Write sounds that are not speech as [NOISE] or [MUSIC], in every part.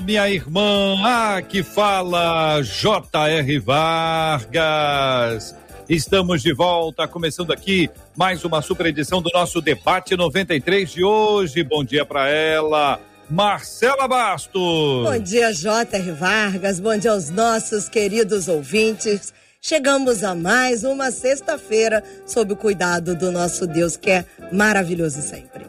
minha irmã. Ah, que fala J.R. Vargas. Estamos de volta, começando aqui mais uma super edição do nosso debate 93 de hoje. Bom dia para ela. Marcela Bastos. Bom dia, J.R. Vargas. Bom dia aos nossos queridos ouvintes. Chegamos a mais uma sexta-feira sob o cuidado do nosso Deus, que é maravilhoso sempre.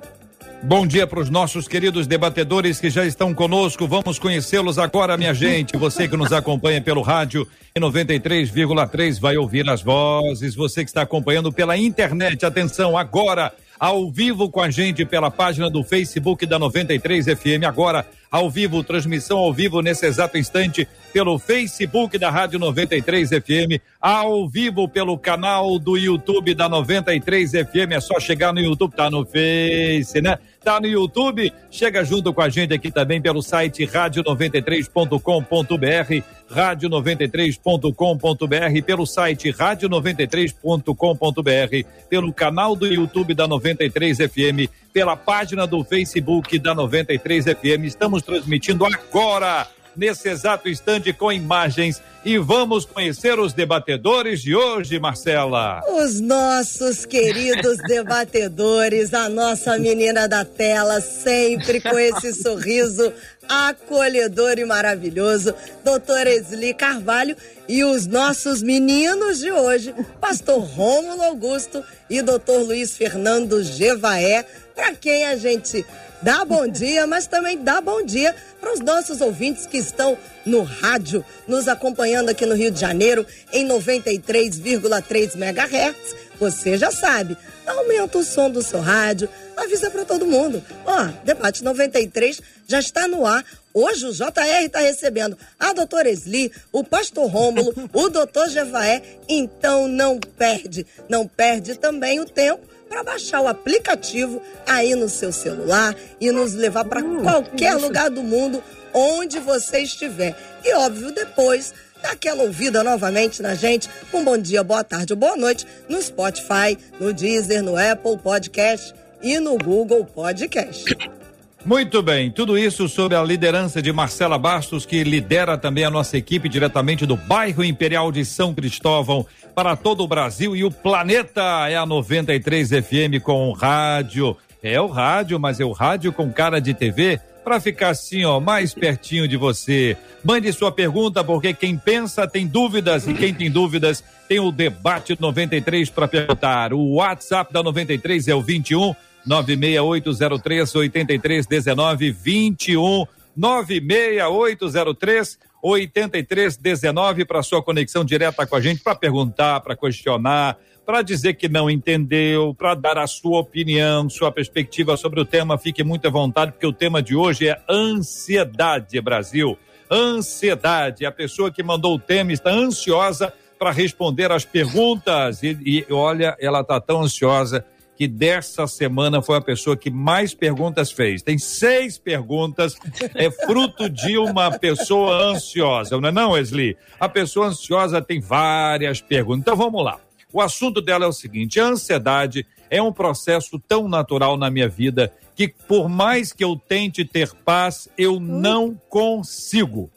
Bom dia para os nossos queridos debatedores que já estão conosco. Vamos conhecê-los agora, minha [LAUGHS] gente. Você que nos acompanha pelo rádio em 93,3 vai ouvir as vozes. Você que está acompanhando pela internet, atenção, agora ao vivo com a gente pela página do Facebook da 93 FM. Agora, ao vivo, transmissão ao vivo nesse exato instante pelo Facebook da Rádio 93 FM, ao vivo pelo canal do YouTube da 93 FM. É só chegar no YouTube, tá no Face, né? Tá no YouTube, chega junto com a gente aqui também pelo site rádio93.com.br, rádio93.com.br, pelo site rádio93.com.br, pelo canal do YouTube da 93 FM, pela página do Facebook da 93 FM. Estamos transmitindo agora nesse exato instante com imagens e vamos conhecer os debatedores de hoje, Marcela. Os nossos queridos [LAUGHS] debatedores, a nossa menina da tela, sempre com esse sorriso acolhedor e maravilhoso, doutor Esli Carvalho e os nossos meninos de hoje, pastor Rômulo Augusto e doutor Luiz Fernando Gevaé, para quem a gente dá bom dia, mas também dá bom dia para os nossos ouvintes que estão no rádio, nos acompanhando aqui no Rio de Janeiro em 93,3 MHz. Você já sabe, aumenta o som do seu rádio, avisa para todo mundo. Ó, Debate 93 já está no ar. Hoje o JR está recebendo a doutora Esli, o pastor Rômulo, o doutor Jevaé. Então não perde, não perde também o tempo para baixar o aplicativo aí no seu celular e nos levar para hum, qualquer lugar do mundo onde você estiver. E óbvio, depois dá aquela ouvida novamente na gente, um bom dia, boa tarde ou boa noite no Spotify, no Deezer, no Apple Podcast e no Google Podcast. Muito bem, tudo isso sob a liderança de Marcela Bastos, que lidera também a nossa equipe diretamente do bairro Imperial de São Cristóvão para todo o Brasil e o planeta. É a 93 FM com rádio. É o rádio, mas é o rádio com cara de TV para ficar assim, ó, mais pertinho de você. Mande sua pergunta, porque quem pensa tem dúvidas e quem tem dúvidas tem o debate 93 para perguntar. O WhatsApp da 93 é o 21 96803 8319 21 96803 8319 para sua conexão direta com a gente para perguntar, para questionar, para dizer que não entendeu, para dar a sua opinião, sua perspectiva sobre o tema. Fique muito à vontade, porque o tema de hoje é ansiedade, Brasil. Ansiedade. A pessoa que mandou o tema está ansiosa para responder as perguntas e, e olha, ela está tão ansiosa que dessa semana foi a pessoa que mais perguntas fez. Tem seis perguntas, é fruto de uma pessoa ansiosa, não é não, Wesley? A pessoa ansiosa tem várias perguntas. Então vamos lá. O assunto dela é o seguinte: a ansiedade é um processo tão natural na minha vida que, por mais que eu tente ter paz, eu não consigo.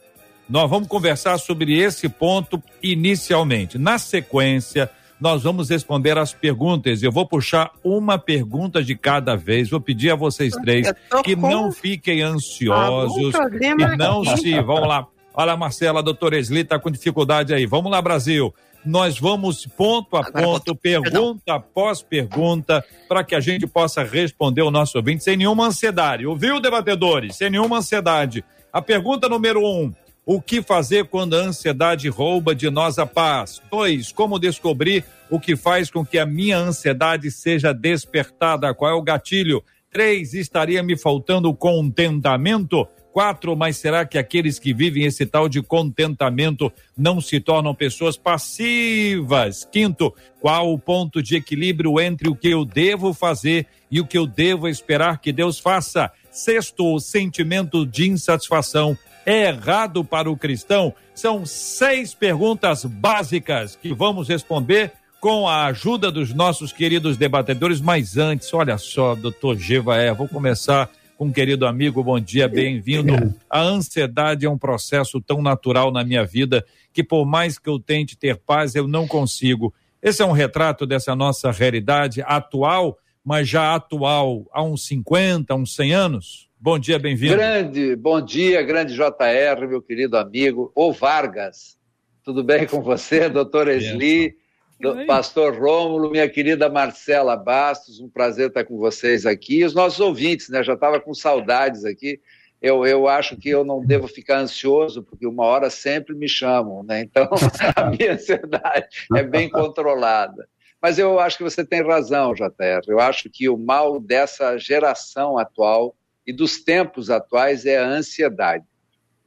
Nós vamos conversar sobre esse ponto inicialmente. Na sequência, nós vamos responder as perguntas. Eu vou puxar uma pergunta de cada vez. Vou pedir a vocês três que com... não fiquem ansiosos, que não se. Vamos lá. Olha, Marcela, a doutora Esli está com dificuldade aí. Vamos lá, Brasil. Nós vamos ponto a ponto, pergunta após pergunta, para que a gente possa responder o nosso ouvinte sem nenhuma ansiedade. Ouviu, debatedores? Sem nenhuma ansiedade. A pergunta número um: o que fazer quando a ansiedade rouba de nós a paz? Dois, como descobrir o que faz com que a minha ansiedade seja despertada? Qual é o gatilho? Três, estaria me faltando contentamento? Quatro, mas será que aqueles que vivem esse tal de contentamento não se tornam pessoas passivas? Quinto, qual o ponto de equilíbrio entre o que eu devo fazer e o que eu devo esperar que Deus faça? Sexto, o sentimento de insatisfação é errado para o cristão? São seis perguntas básicas que vamos responder com a ajuda dos nossos queridos debatedores. Mas antes, olha só, doutor Gevaé, vou começar com um querido amigo, bom dia, bem-vindo. A ansiedade é um processo tão natural na minha vida que, por mais que eu tente ter paz, eu não consigo. Esse é um retrato dessa nossa realidade atual, mas já atual há uns 50, uns 100 anos? Bom dia, bem-vindo. Grande, bom dia, grande JR, meu querido amigo, ou Vargas. Tudo bem com você, [LAUGHS] doutor Esli? do pastor Rômulo, minha querida Marcela Bastos, um prazer estar com vocês aqui. E os nossos ouvintes, né? Já estava com saudades aqui. Eu, eu acho que eu não devo ficar ansioso, porque uma hora sempre me chamam, né? Então, [LAUGHS] a minha ansiedade é bem controlada. Mas eu acho que você tem razão, JR. Eu acho que o mal dessa geração atual e dos tempos atuais é a ansiedade.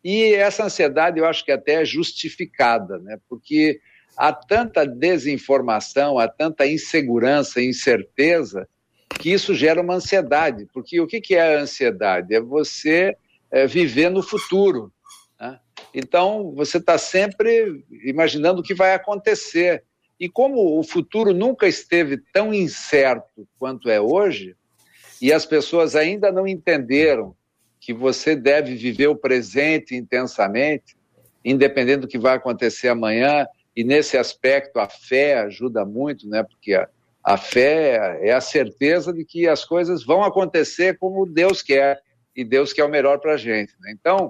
E essa ansiedade eu acho que até é justificada, né? Porque há tanta desinformação, há tanta insegurança incerteza que isso gera uma ansiedade. Porque o que é a ansiedade? É você é, viver no futuro. Né? Então, você está sempre imaginando o que vai acontecer. E como o futuro nunca esteve tão incerto quanto é hoje, e as pessoas ainda não entenderam que você deve viver o presente intensamente, independente do que vai acontecer amanhã, e nesse aspecto a fé ajuda muito, né? Porque a, a fé é a certeza de que as coisas vão acontecer como Deus quer e Deus quer o melhor para a gente. Né? Então,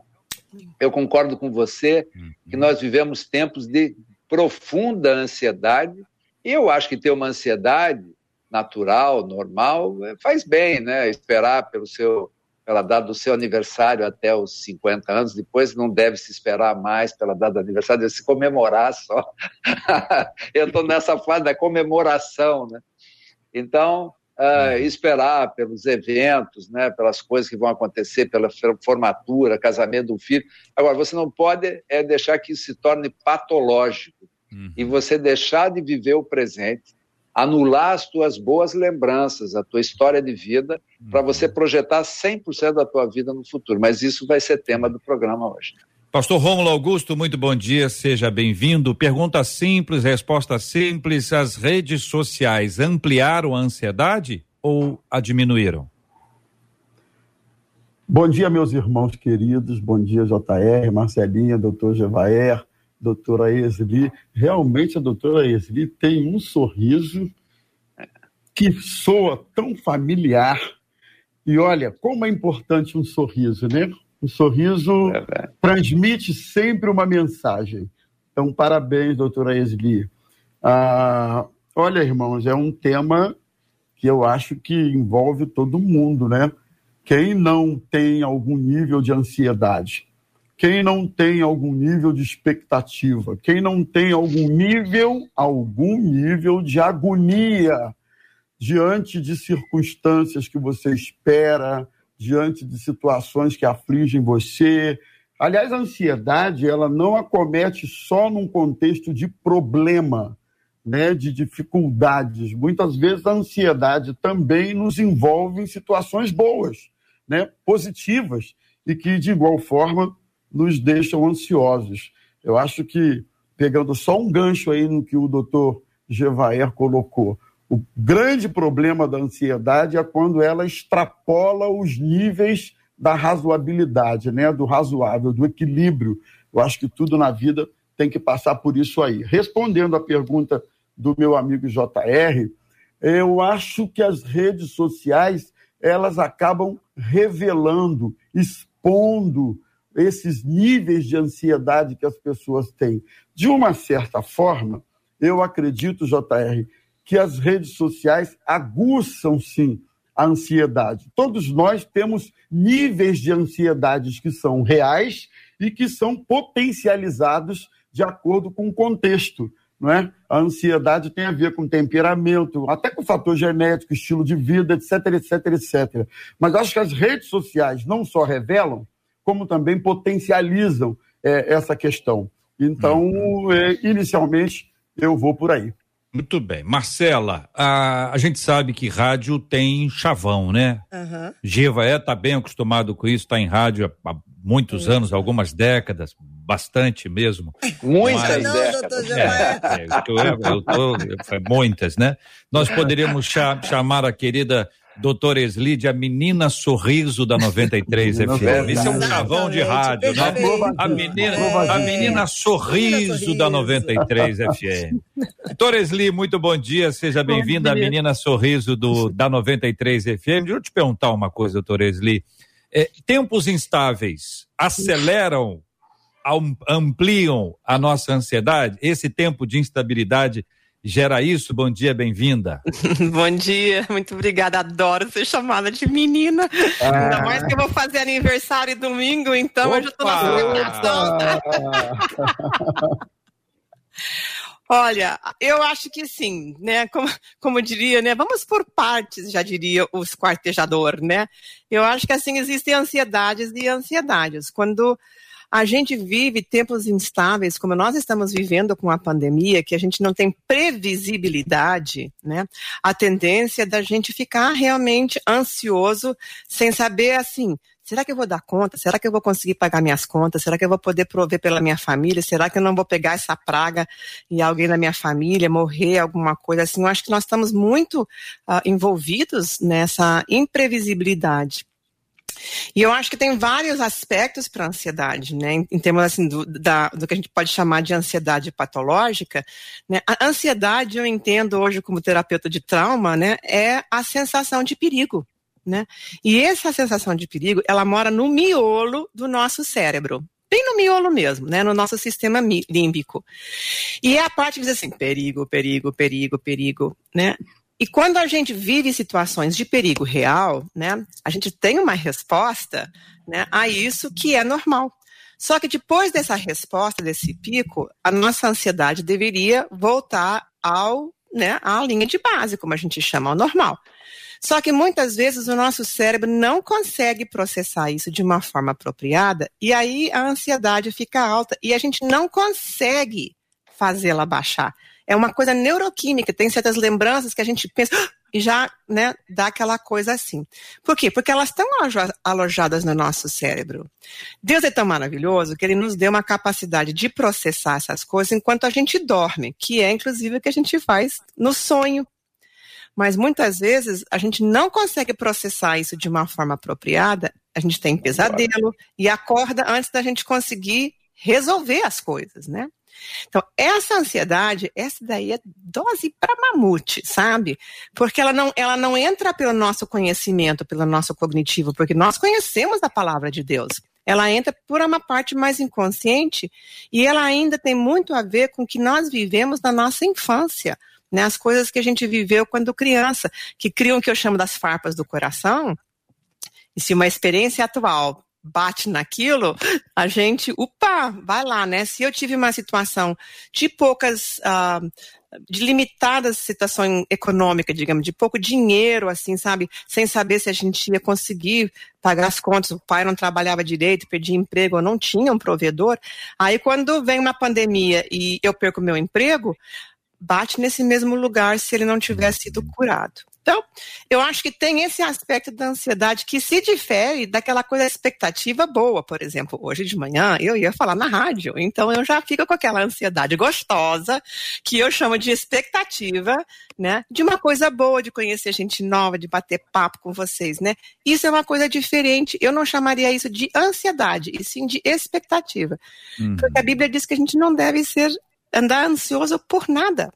eu concordo com você que nós vivemos tempos de profunda ansiedade e eu acho que ter uma ansiedade natural, normal, faz bem, né? Esperar pelo seu pela data do seu aniversário até os 50 anos, depois não deve se esperar mais pela data do aniversário, deve se comemorar só. [LAUGHS] Eu estou nessa fase da comemoração, né? Então, uh, esperar pelos eventos, né, pelas coisas que vão acontecer, pela formatura, casamento do filho. Agora, você não pode é, deixar que isso se torne patológico uhum. e você deixar de viver o presente anular as tuas boas lembranças, a tua história de vida, para uhum. você projetar 100% da tua vida no futuro. Mas isso vai ser tema do programa hoje. Pastor Rômulo Augusto, muito bom dia, seja bem-vindo. Pergunta simples, resposta simples: as redes sociais ampliaram a ansiedade ou a diminuíram? Bom dia, meus irmãos queridos. Bom dia, JR, Marcelinha, doutor Gevaer doutora Esli. Realmente a doutora Esli tem um sorriso que soa tão familiar. E olha, como é importante um sorriso, né? Um sorriso é transmite sempre uma mensagem. Então, parabéns, doutora Esli. Ah, olha, irmãos, é um tema que eu acho que envolve todo mundo, né? Quem não tem algum nível de ansiedade? Quem não tem algum nível de expectativa, quem não tem algum nível, algum nível de agonia diante de circunstâncias que você espera, diante de situações que afligem você. Aliás, a ansiedade, ela não acomete só num contexto de problema, né, de dificuldades. Muitas vezes a ansiedade também nos envolve em situações boas, né, positivas, e que, de igual forma, nos deixam ansiosos. Eu acho que, pegando só um gancho aí no que o doutor Gevaer colocou, o grande problema da ansiedade é quando ela extrapola os níveis da razoabilidade, né? do razoável, do equilíbrio. Eu acho que tudo na vida tem que passar por isso aí. Respondendo à pergunta do meu amigo JR, eu acho que as redes sociais elas acabam revelando, expondo esses níveis de ansiedade que as pessoas têm. De uma certa forma, eu acredito, JR, que as redes sociais aguçam sim a ansiedade. Todos nós temos níveis de ansiedades que são reais e que são potencializados de acordo com o contexto. Não é? A ansiedade tem a ver com temperamento, até com fator genético, estilo de vida, etc, etc, etc. Mas acho que as redes sociais não só revelam, como também potencializam é, essa questão. Então, uhum. é, inicialmente, eu vou por aí. Muito bem. Marcela, a, a gente sabe que rádio tem chavão, né? Uhum. Giva é, tá bem acostumado com isso, tá em rádio há muitos uhum. anos, algumas décadas, bastante mesmo. Muitas Mas, não, décadas. É, é, eu, eu, tô, muitas, né? Nós poderíamos chamar a querida Doutora Eslide, a menina sorriso da 93 FM. Esse é um chavão de rádio, né? A menina, a menina sorriso da 93 FM. Doutora Esli, muito bom dia, seja bem-vinda à menina sorriso do, da 93 FM. Deixa eu te perguntar uma coisa, doutora Esli. É, tempos instáveis aceleram, ampliam a nossa ansiedade? Esse tempo de instabilidade gera isso. Bom dia, bem-vinda. [LAUGHS] Bom dia, muito obrigada. Adoro ser chamada de menina. Ah. Ainda mais que eu vou fazer aniversário domingo, então Opa. eu já estou na celebração. [LAUGHS] Olha, eu acho que sim, né? Como, como diria, né? Vamos por partes, já diria o esquartejador, né? Eu acho que assim existem ansiedades e ansiedades. Quando a gente vive tempos instáveis, como nós estamos vivendo com a pandemia, que a gente não tem previsibilidade, né? A tendência da gente ficar realmente ansioso, sem saber assim, será que eu vou dar conta? Será que eu vou conseguir pagar minhas contas? Será que eu vou poder prover pela minha família? Será que eu não vou pegar essa praga e alguém da minha família morrer, alguma coisa assim? Eu acho que nós estamos muito uh, envolvidos nessa imprevisibilidade. E eu acho que tem vários aspectos para a ansiedade, né? Em, termos assim, do, da, do que a gente pode chamar de ansiedade patológica. Né? A ansiedade, eu entendo hoje como terapeuta de trauma, né? É a sensação de perigo. Né? E essa sensação de perigo, ela mora no miolo do nosso cérebro, bem no miolo mesmo, né, no nosso sistema límbico. E é a parte que diz assim, perigo, perigo, perigo, perigo, né? E quando a gente vive situações de perigo real, né, a gente tem uma resposta né, a isso que é normal. Só que depois dessa resposta, desse pico, a nossa ansiedade deveria voltar ao, né, à linha de base, como a gente chama, ao normal. Só que muitas vezes o nosso cérebro não consegue processar isso de uma forma apropriada e aí a ansiedade fica alta e a gente não consegue fazê-la baixar é uma coisa neuroquímica, tem certas lembranças que a gente pensa ah", e já né, dá aquela coisa assim. Por quê? Porque elas estão alojadas no nosso cérebro. Deus é tão maravilhoso que ele nos deu uma capacidade de processar essas coisas enquanto a gente dorme, que é inclusive o que a gente faz no sonho. Mas muitas vezes a gente não consegue processar isso de uma forma apropriada, a gente tem pesadelo e acorda antes da gente conseguir resolver as coisas, né? Então, essa ansiedade, essa daí é dose para mamute, sabe? Porque ela não, ela não entra pelo nosso conhecimento, pelo nosso cognitivo, porque nós conhecemos a palavra de Deus. Ela entra por uma parte mais inconsciente e ela ainda tem muito a ver com o que nós vivemos na nossa infância. Né, as coisas que a gente viveu quando criança, que criam o que eu chamo das farpas do coração, e se uma experiência atual bate naquilo, a gente, upa, vai lá, né? Se eu tive uma situação de poucas, uh, de limitada situação econômica, digamos, de pouco dinheiro, assim, sabe? Sem saber se a gente ia conseguir pagar as contas, o pai não trabalhava direito, perdia emprego, ou não tinha um provedor. Aí quando vem uma pandemia e eu perco meu emprego, bate nesse mesmo lugar se ele não tivesse sido curado. Então, eu acho que tem esse aspecto da ansiedade que se difere daquela coisa expectativa boa. Por exemplo, hoje de manhã eu ia falar na rádio, então eu já fico com aquela ansiedade gostosa que eu chamo de expectativa, né? De uma coisa boa, de conhecer gente nova, de bater papo com vocês, né? Isso é uma coisa diferente. Eu não chamaria isso de ansiedade, e sim de expectativa. Uhum. Porque a Bíblia diz que a gente não deve ser andar ansioso por nada,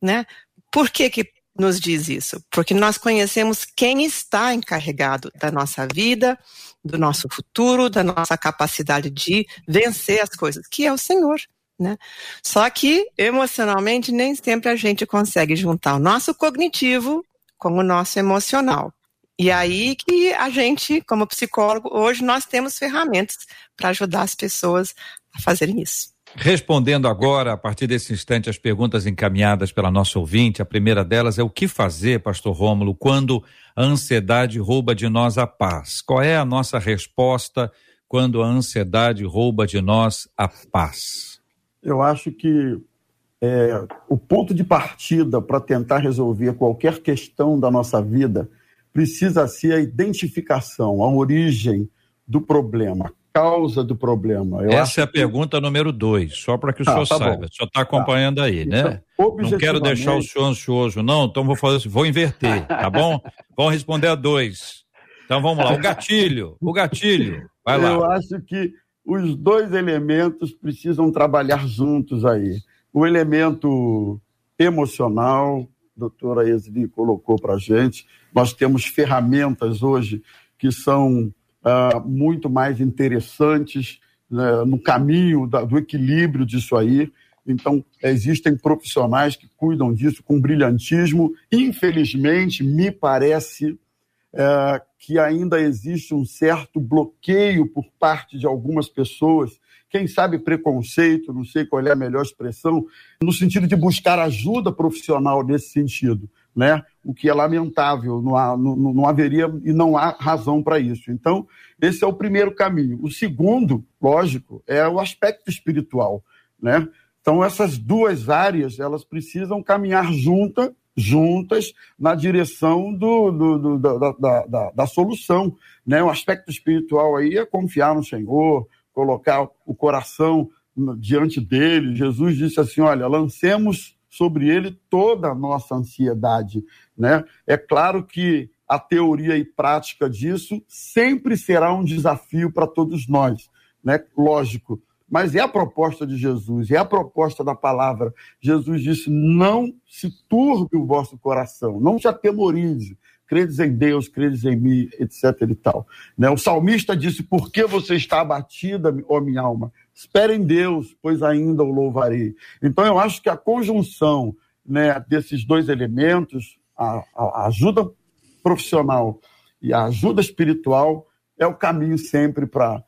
né? Por que, que nos diz isso? Porque nós conhecemos quem está encarregado da nossa vida, do nosso futuro, da nossa capacidade de vencer as coisas, que é o Senhor. Né? Só que emocionalmente nem sempre a gente consegue juntar o nosso cognitivo com o nosso emocional. E aí que a gente, como psicólogo, hoje nós temos ferramentas para ajudar as pessoas a fazerem isso. Respondendo agora, a partir desse instante, as perguntas encaminhadas pela nossa ouvinte, a primeira delas é o que fazer, pastor Rômulo, quando a ansiedade rouba de nós a paz? Qual é a nossa resposta quando a ansiedade rouba de nós a paz? Eu acho que é, o ponto de partida para tentar resolver qualquer questão da nossa vida precisa ser a identificação, a origem do problema, causa do problema. Eu Essa é a pergunta número dois, só para que o ah, senhor tá saiba. Bom. O senhor está acompanhando tá. aí, né? Então, não quero deixar o senhor ansioso, não, então vou fazer vou inverter, tá bom? [LAUGHS] Vamos responder a dois. Então vamos lá, o gatilho, o gatilho, vai lá. Eu acho que os dois elementos precisam trabalhar juntos aí. O elemento emocional, a doutora Esli colocou para a gente, nós temos ferramentas hoje que são uh, muito mais interessantes né, no caminho da, do equilíbrio disso aí. Então, existem profissionais que cuidam disso com brilhantismo. Infelizmente, me parece é, que ainda existe um certo bloqueio por parte de algumas pessoas, quem sabe preconceito, não sei qual é a melhor expressão, no sentido de buscar ajuda profissional nesse sentido, né? O que é lamentável, não, há, não, não haveria e não há razão para isso. Então, esse é o primeiro caminho. O segundo, lógico, é o aspecto espiritual, né? Então, essas duas áreas, elas precisam caminhar juntas juntas na direção do, do, do da, da, da, da, solução. Né? O aspecto espiritual aí é confiar no Senhor, colocar o coração diante dele. Jesus disse assim: olha, lancemos sobre ele toda a nossa ansiedade. Né? É claro que a teoria e prática disso sempre será um desafio para todos nós. Né? Lógico, mas é a proposta de Jesus, é a proposta da palavra. Jesus disse: não se turbe o vosso coração, não se atemorize. Credes em Deus, credes em mim, etc. e tal. Né? O salmista disse: Por que você está abatida, ó minha alma? Espere em Deus, pois ainda o louvarei. Então, eu acho que a conjunção né, desses dois elementos, a, a ajuda profissional e a ajuda espiritual, é o caminho sempre para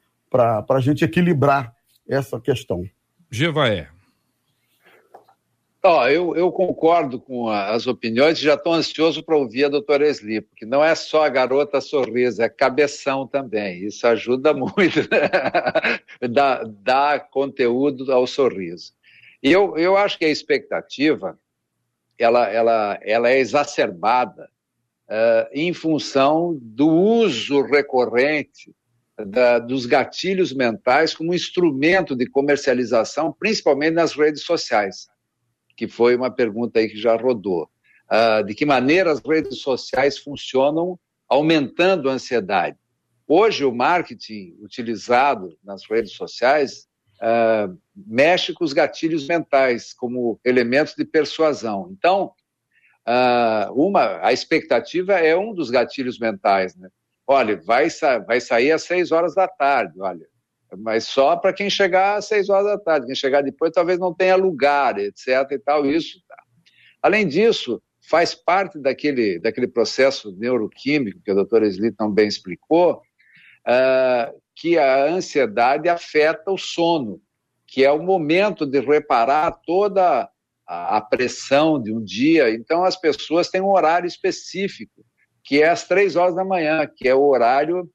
a gente equilibrar essa questão. Gevaé. Oh, eu, eu, concordo com as opiniões e já estou ansioso para ouvir a doutora Esli, porque não é só a garota sorriso, é cabeção também. Isso ajuda [LAUGHS] muito, né? dá, dá conteúdo ao sorriso. E eu, eu acho que a expectativa ela, ela, ela é exacerbada uh, em função do uso recorrente da, dos gatilhos mentais como instrumento de comercialização, principalmente nas redes sociais, que foi uma pergunta aí que já rodou. Uh, de que maneira as redes sociais funcionam aumentando a ansiedade. Hoje, o marketing utilizado nas redes sociais uh, mexe com os gatilhos mentais como elementos de persuasão. Então, uh, uma, a expectativa é um dos gatilhos mentais, né? olha, vai, sa vai sair às seis horas da tarde, olha, mas só para quem chegar às seis horas da tarde, quem chegar depois talvez não tenha lugar, etc e tal, isso. Tá. Além disso, faz parte daquele, daquele processo neuroquímico que a doutora Sli também explicou, uh, que a ansiedade afeta o sono, que é o momento de reparar toda a, a pressão de um dia. Então, as pessoas têm um horário específico que é às três horas da manhã, que é o horário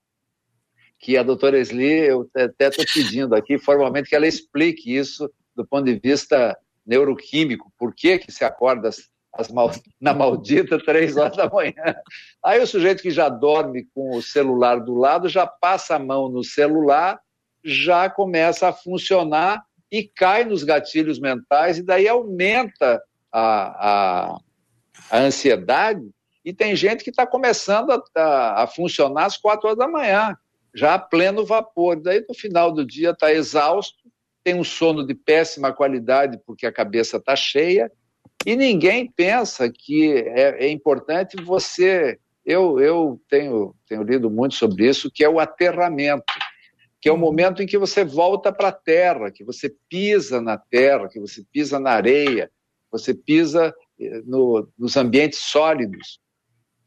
que a doutora Esli, eu até estou pedindo aqui formalmente que ela explique isso do ponto de vista neuroquímico, por que, que se acorda mal, [LAUGHS] na maldita três horas da manhã. Aí o sujeito que já dorme com o celular do lado, já passa a mão no celular, já começa a funcionar e cai nos gatilhos mentais, e daí aumenta a, a, a ansiedade e tem gente que está começando a, a, a, funcionar às quatro horas da manhã, já a pleno vapor. Daí no final do dia está exausto, tem um sono de péssima qualidade porque a cabeça está cheia, e ninguém pensa que é, é importante você. Eu, eu tenho, tenho lido muito sobre isso, que é o aterramento, que é o momento em que você volta para a terra, que você pisa na terra, que você pisa na areia, você pisa eh, no, nos ambientes sólidos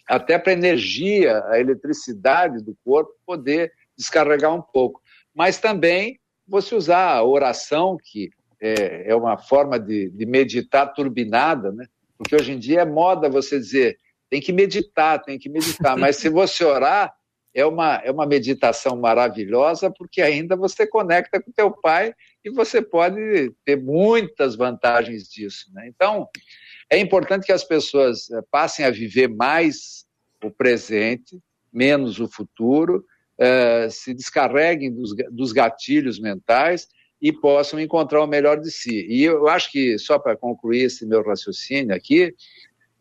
até para a energia, a eletricidade do corpo poder descarregar um pouco. Mas também você usar a oração, que é, é uma forma de, de, meditar turbinada, né? porque hoje em dia é moda você dizer tem que meditar, tem que meditar, [LAUGHS] mas se você orar, é uma, é uma meditação maravilhosa, porque ainda você conecta com teu pai e você pode ter muitas vantagens disso. Né? Então, é importante que as pessoas eh, passem a viver mais o presente, menos o futuro, eh, se descarreguem dos, gatilhos mentais e possam encontrar o melhor de si. E eu acho que, só para concluir esse meu raciocínio aqui,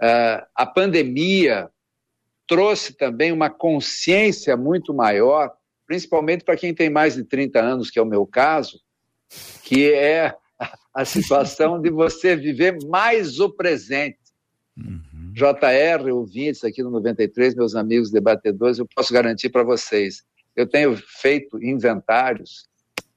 eh, a pandemia trouxe também uma consciência muito maior, principalmente para quem tem mais de 30 anos, que é o meu caso, que é a situação de você viver mais o presente. Uhum. JR, ouvintes aqui no 93, meus amigos debatedores, eu posso garantir para vocês, eu tenho feito inventários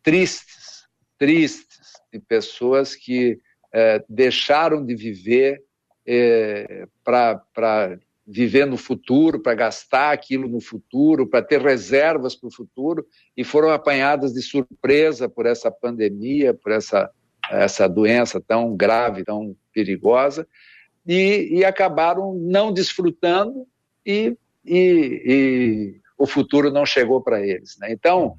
tristes, tristes, de pessoas que é, deixaram de viver é, para viver no futuro, para gastar aquilo no futuro, para ter reservas para o futuro, e foram apanhadas de surpresa por essa pandemia, por essa, essa doença tão grave, tão perigosa, e, e acabaram não desfrutando e, e, e, o futuro não chegou para eles. Né? Então,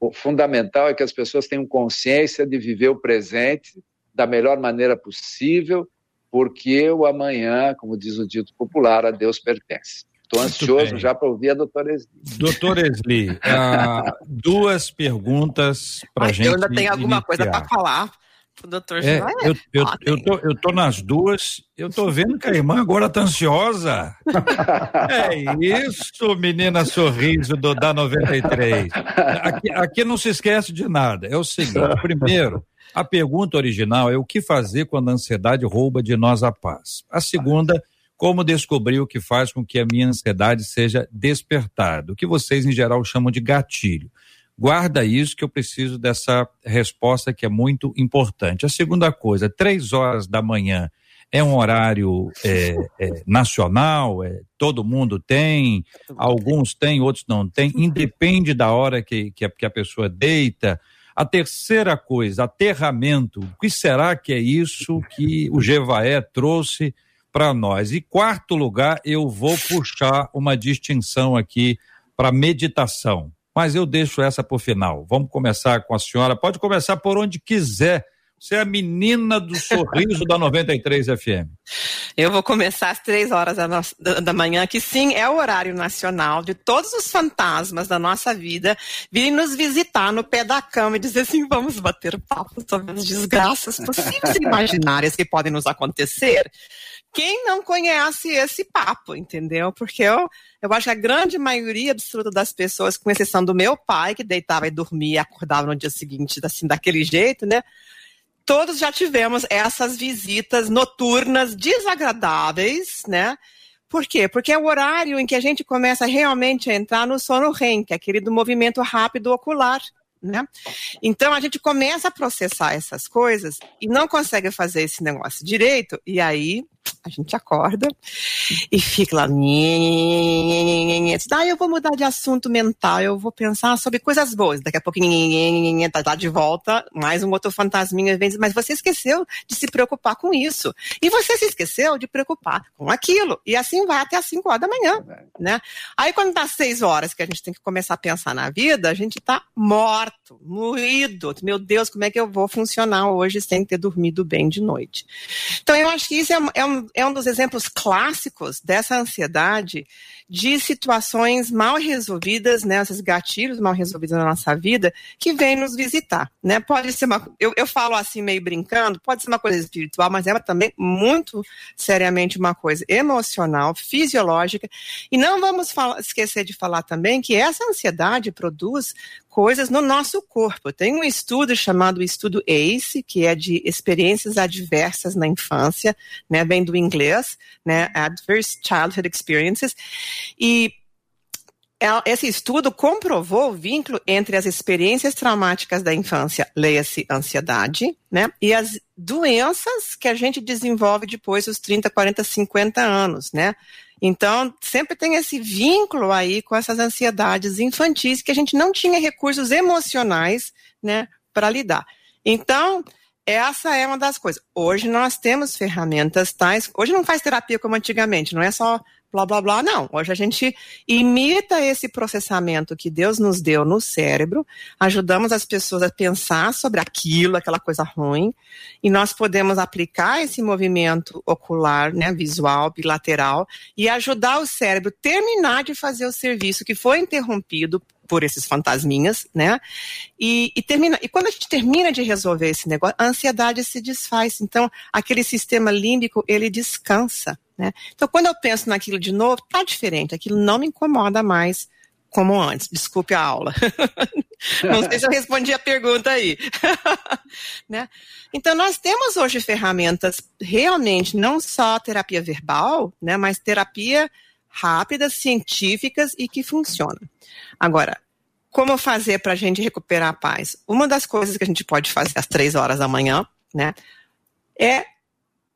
o fundamental é que as pessoas tenham consciência de viver o presente da melhor maneira possível, porque o amanhã, como diz o dito popular, a Deus pertence. Estou ansioso já para ouvir a doutora Esli. Doutora Esli, uh, [LAUGHS] duas perguntas para a gente. Eu ainda tenho alguma iniciar. coisa para falar o doutor é, eu, eu, eu, tô, eu tô nas duas, eu tô vendo que a irmã agora tá ansiosa. [LAUGHS] é isso, menina sorriso do da 93. Aqui, aqui não se esquece de nada. É o seguinte: primeiro, a pergunta original é o que fazer quando a ansiedade rouba de nós a paz. A segunda, como descobrir o que faz com que a minha ansiedade seja despertada, o que vocês em geral chamam de gatilho. Guarda isso que eu preciso dessa resposta que é muito importante. A segunda coisa, três horas da manhã é um horário é, é, nacional, é, todo mundo tem, alguns têm, outros não têm, independe da hora que, que, a, que a pessoa deita. A terceira coisa, aterramento. O que será que é isso que o Jevaé trouxe para nós? E quarto lugar, eu vou puxar uma distinção aqui para meditação. Mas eu deixo essa para o final. Vamos começar com a senhora. Pode começar por onde quiser. Você é a menina do sorriso da 93 FM. Eu vou começar às três horas da, da, da, manhã, que sim, é o horário nacional de todos os fantasmas da nossa vida virem nos visitar no pé da cama e dizer assim: vamos bater papo sobre as desgraças possíveis e imaginárias que podem nos acontecer. Quem não conhece esse papo, entendeu? Porque eu, eu acho que a grande maioria absoluta das pessoas, com exceção do meu pai, que deitava e dormia acordava no dia seguinte, assim, daquele jeito, né? todos já tivemos essas visitas noturnas desagradáveis, né? Por quê? Porque é o horário em que a gente começa realmente a entrar no sono REM, que é aquele do movimento rápido ocular. Né? Então a gente começa a processar essas coisas e não consegue fazer esse negócio direito, e aí a gente acorda e fica lá. Ah, eu vou mudar de assunto mental, eu vou pensar sobre coisas boas. Daqui a pouco tá, tá de volta, mais um outro fantasminha vem mas você esqueceu de se preocupar com isso. E você se esqueceu de preocupar com aquilo. E assim vai até as 5 horas da manhã. Né? Aí quando dá 6 horas que a gente tem que começar a pensar na vida, a gente tá morto, moído. Meu Deus, como é que eu vou funcionar hoje sem ter dormido bem de noite? Então eu acho que isso é, é um, é um dos exemplos clássicos dessa ansiedade de situações mal resolvidas, né, esses gatilhos mal resolvidos na nossa vida, que vem nos visitar, né? Pode ser uma, eu, eu falo assim meio brincando, pode ser uma coisa espiritual, mas é também muito seriamente uma coisa emocional, fisiológica, e não vamos falar, esquecer de falar também que essa ansiedade produz coisas no nosso corpo. Tem um estudo chamado estudo ACE, que é de experiências adversas na infância, né, bem do inglês, né, Adverse Childhood Experiences, e esse estudo comprovou o vínculo entre as experiências traumáticas da infância, leia-se ansiedade, né, e as doenças que a gente desenvolve depois dos 30, 40, 50 anos, né? Então, sempre tem esse vínculo aí com essas ansiedades infantis que a gente não tinha recursos emocionais, né, para lidar. Então, essa é uma das coisas. Hoje nós temos ferramentas tais. Hoje não faz terapia como antigamente, não é só blá blá blá. Não, hoje a gente imita esse processamento que Deus nos deu no cérebro, ajudamos as pessoas a pensar sobre aquilo, aquela coisa ruim, e nós podemos aplicar esse movimento ocular, né, visual, bilateral, e ajudar o cérebro terminar de fazer o serviço que foi interrompido por esses fantasminhas, né? E, e, termina, e quando a gente termina de resolver esse negócio, a ansiedade se desfaz. Então, aquele sistema límbico, ele descansa, né? Então, quando eu penso naquilo de novo, tá diferente, aquilo não me incomoda mais como antes. Desculpe a aula. [LAUGHS] não sei se eu respondi a pergunta aí. [LAUGHS] né? Então, nós temos hoje ferramentas realmente, não só terapia verbal, né, mas terapia rápidas, científicas e que funcionam. Agora, como fazer para a gente recuperar a paz? Uma das coisas que a gente pode fazer às três horas da manhã, né, é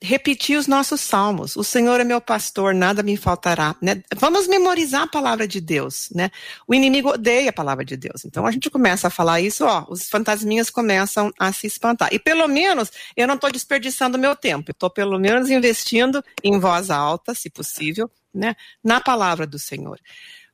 repetir os nossos salmos. O Senhor é meu pastor, nada me faltará. Né? Vamos memorizar a palavra de Deus. Né? O inimigo odeia a palavra de Deus. Então a gente começa a falar isso, ó, os fantasminhas começam a se espantar. E pelo menos eu não estou desperdiçando meu tempo. Estou pelo menos investindo em voz alta, se possível, né, na palavra do Senhor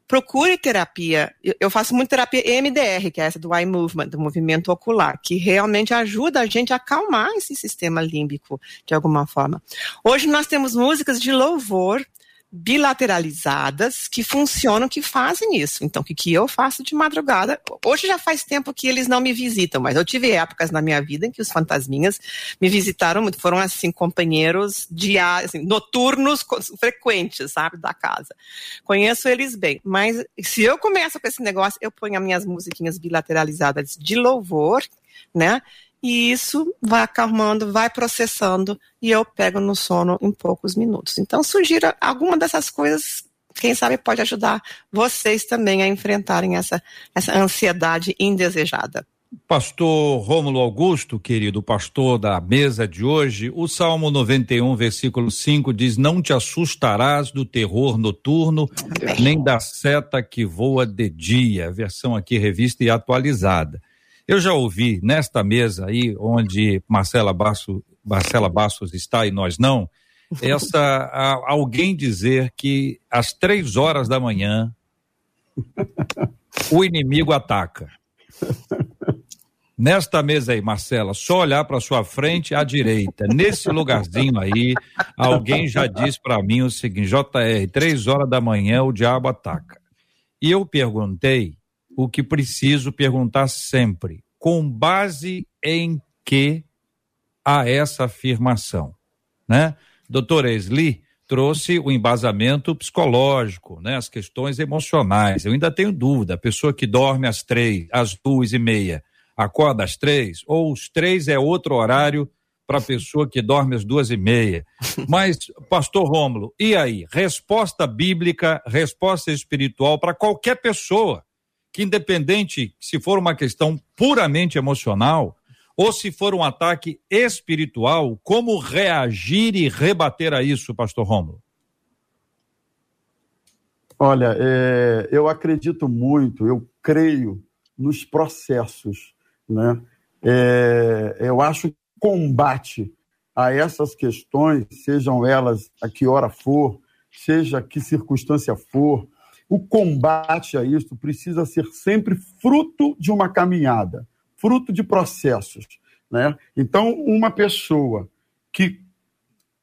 procure terapia. Eu faço muito terapia EMDR, que é essa do eye movement, do movimento ocular, que realmente ajuda a gente a acalmar esse sistema límbico de alguma forma. Hoje nós temos músicas de louvor bilateralizadas que funcionam, que fazem isso. Então, o que, que eu faço de madrugada? Hoje já faz tempo que eles não me visitam, mas eu tive épocas na minha vida em que os fantasminhas me visitaram muito, foram assim, companheiros diários, assim, noturnos frequentes, sabe, da casa. Conheço eles bem, mas se eu começo com esse negócio, eu ponho as minhas musiquinhas bilateralizadas de louvor, né? E isso vai acalmando, vai processando e eu pego no sono em poucos minutos. Então, sugira alguma dessas coisas, quem sabe pode ajudar vocês também a enfrentarem essa, essa ansiedade indesejada. Pastor Rômulo Augusto, querido pastor da mesa de hoje, o Salmo 91, versículo 5 diz: Não te assustarás do terror noturno, nem da seta que voa de dia. Versão aqui revista e atualizada. Eu já ouvi nesta mesa aí, onde Marcela, Basso, Marcela Bastos está e nós não, essa a, alguém dizer que às três horas da manhã o inimigo ataca. Nesta mesa aí, Marcela, só olhar para sua frente à direita, nesse lugarzinho aí, alguém já disse para mim o seguinte: JR, três horas da manhã o diabo ataca. E eu perguntei o que preciso perguntar sempre: com base em que há essa afirmação, né? Doutora Esli trouxe o embasamento psicológico, né? As questões emocionais. Eu ainda tenho dúvida. A pessoa que dorme às três, às duas e meia, acorda às três, ou os três é outro horário para a pessoa que dorme às duas e meia. Mas, pastor Rômulo, e aí? Resposta bíblica, resposta espiritual para qualquer pessoa que independente se for uma questão puramente emocional ou se for um ataque espiritual, como reagir e rebater a isso, pastor Romulo? Olha, é, eu acredito muito, eu creio nos processos, né? É, eu acho que combate a essas questões, sejam elas a que hora for, seja que circunstância for, o combate a isso precisa ser sempre fruto de uma caminhada, fruto de processos. Né? Então, uma pessoa que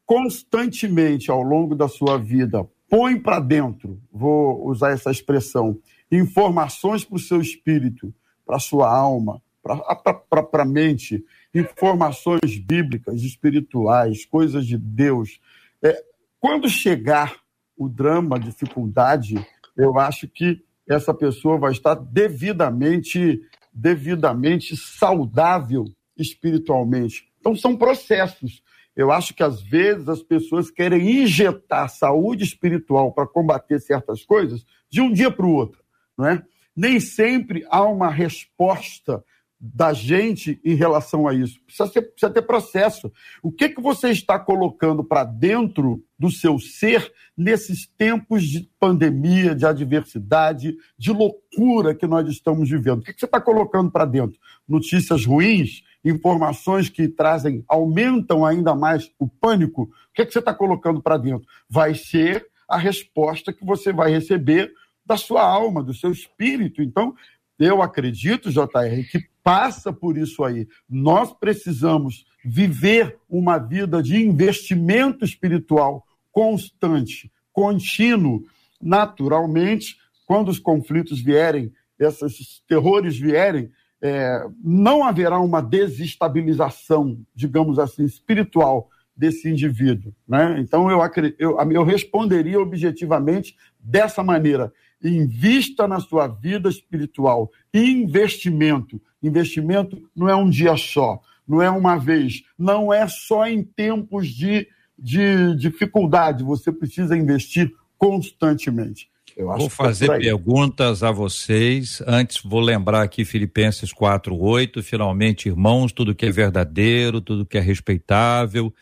constantemente ao longo da sua vida põe para dentro, vou usar essa expressão, informações para o seu espírito, para a sua alma, para a mente, informações bíblicas, espirituais, coisas de Deus. É, quando chegar o drama, a dificuldade, eu acho que essa pessoa vai estar devidamente, devidamente saudável espiritualmente. Então, são processos. Eu acho que às vezes as pessoas querem injetar saúde espiritual para combater certas coisas de um dia para o outro, não é? Nem sempre há uma resposta da gente em relação a isso. Precisa, ser, precisa ter processo. O que, que você está colocando para dentro do seu ser nesses tempos de pandemia, de adversidade, de loucura que nós estamos vivendo? O que, que você está colocando para dentro? Notícias ruins? Informações que trazem, aumentam ainda mais o pânico? O que, que você está colocando para dentro? Vai ser a resposta que você vai receber da sua alma, do seu espírito. Então, eu acredito, JR, que passa por isso aí. Nós precisamos viver uma vida de investimento espiritual constante, contínuo. Naturalmente, quando os conflitos vierem, esses terrores vierem, é, não haverá uma desestabilização, digamos assim, espiritual desse indivíduo. Né? Então, eu, eu, eu responderia objetivamente dessa maneira invista na sua vida espiritual. Investimento. Investimento não é um dia só, não é uma vez, não é só em tempos de, de dificuldade. Você precisa investir constantemente. vou é fazer é perguntas a vocês. Antes, vou lembrar aqui Filipenses 4:8. Finalmente, irmãos, tudo que é verdadeiro, tudo que é respeitável,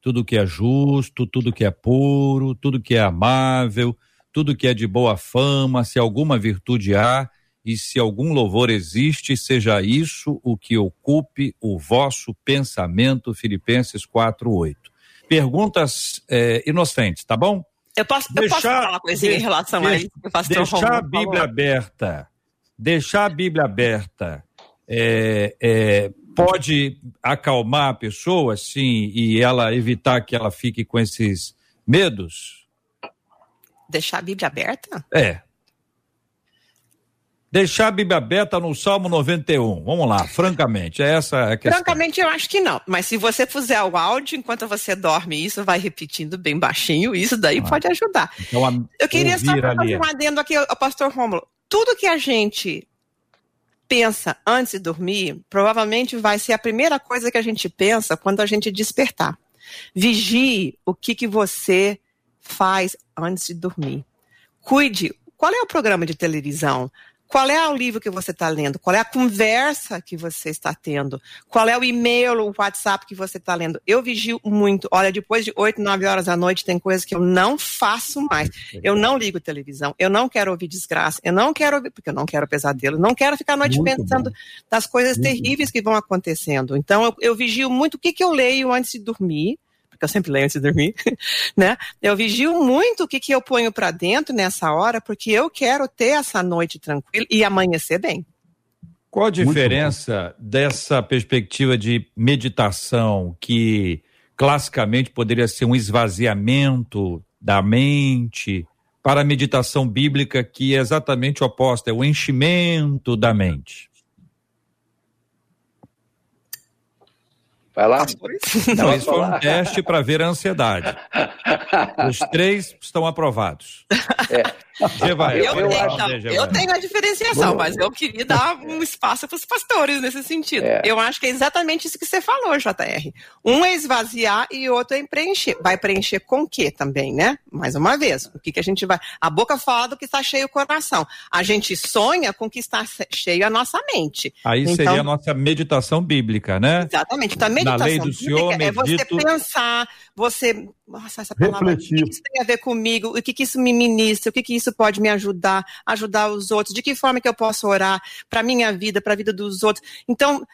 tudo que é justo, tudo que é puro, tudo que é amável, tudo que é de boa fama, se alguma virtude há e se algum louvor existe, seja isso o que ocupe o vosso pensamento. Filipenses 4:8. Perguntas é, inocentes, tá bom? Eu posso, deixar, eu posso falar uma coisinha em relação a isso? Deixar a Bíblia aberta, deixar a Bíblia aberta é, é, pode acalmar a pessoa, sim, e ela evitar que ela fique com esses medos? Deixar a Bíblia aberta? É. Deixar a Bíblia aberta no Salmo 91. Vamos lá, francamente, é essa a questão. Francamente, eu acho que não. Mas se você puser o áudio enquanto você dorme, isso vai repetindo bem baixinho, isso daí ah. pode ajudar. Então, a, eu queria só fazer um adendo aqui, o pastor Rômulo. Tudo que a gente pensa antes de dormir, provavelmente vai ser a primeira coisa que a gente pensa quando a gente despertar. Vigie o que, que você faz antes de dormir. Cuide. Qual é o programa de televisão? Qual é o livro que você está lendo? Qual é a conversa que você está tendo? Qual é o e-mail, o WhatsApp que você está lendo? Eu vigio muito. Olha, depois de 8, 9 horas da noite, tem coisas que eu não faço mais. Eu não ligo televisão, eu não quero ouvir desgraça, eu não quero ouvir, porque eu não quero pesadelo, não quero ficar a noite muito pensando bom. das coisas muito terríveis bom. que vão acontecendo. Então, eu, eu vigio muito o que, que eu leio antes de dormir porque eu sempre leio antes de dormir, [LAUGHS] né? Eu vigio muito o que, que eu ponho para dentro nessa hora, porque eu quero ter essa noite tranquila e amanhecer bem. Qual a diferença dessa perspectiva de meditação que classicamente poderia ser um esvaziamento da mente para a meditação bíblica que é exatamente o oposto, é o enchimento da mente? Vai lá. Não, isso foi um teste para ver a ansiedade. [LAUGHS] Os três estão aprovados. É. [LAUGHS] Vai, eu, eu, tenho, eu, tenho a diferenciação, mas eu queria dar um espaço para os pastores nesse sentido. É. Eu acho que é exatamente isso que você falou, JR. Um é esvaziar e o outro é preencher. Vai preencher com o quê também, né? Mais uma vez, o que, que a gente vai. A boca fala do que está cheio o coração. A gente sonha com o que está cheio a nossa mente. Aí então, seria a nossa meditação bíblica, né? Exatamente. Então, a meditação Na lei do Senhor, medito... é você pensar, você nossa, essa palavra, Refletir. o que isso tem a ver comigo? O que, que isso me ministra? O que, que isso pode me ajudar? Ajudar os outros? De que forma que eu posso orar para minha vida, para a vida dos outros? Então,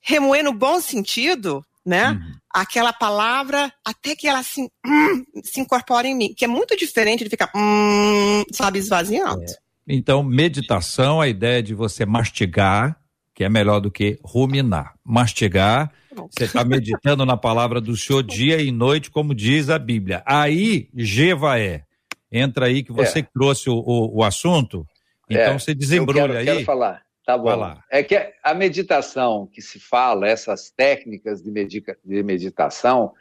remoer no bom sentido, né? Uhum. Aquela palavra, até que ela assim, hum, se incorpore em mim, que é muito diferente de ficar, hum, sabe, esvaziando. É. Então, meditação, a ideia de você mastigar, que é melhor do que ruminar. Mastigar você está meditando na palavra do Senhor dia e noite, como diz a Bíblia. Aí, Jevaé, entra aí que você é. trouxe o, o, o, assunto, então é. você desembrulha quero, aí. Quero falar. Tá bom. É que a meditação que se fala, essas técnicas de, medica, de meditação,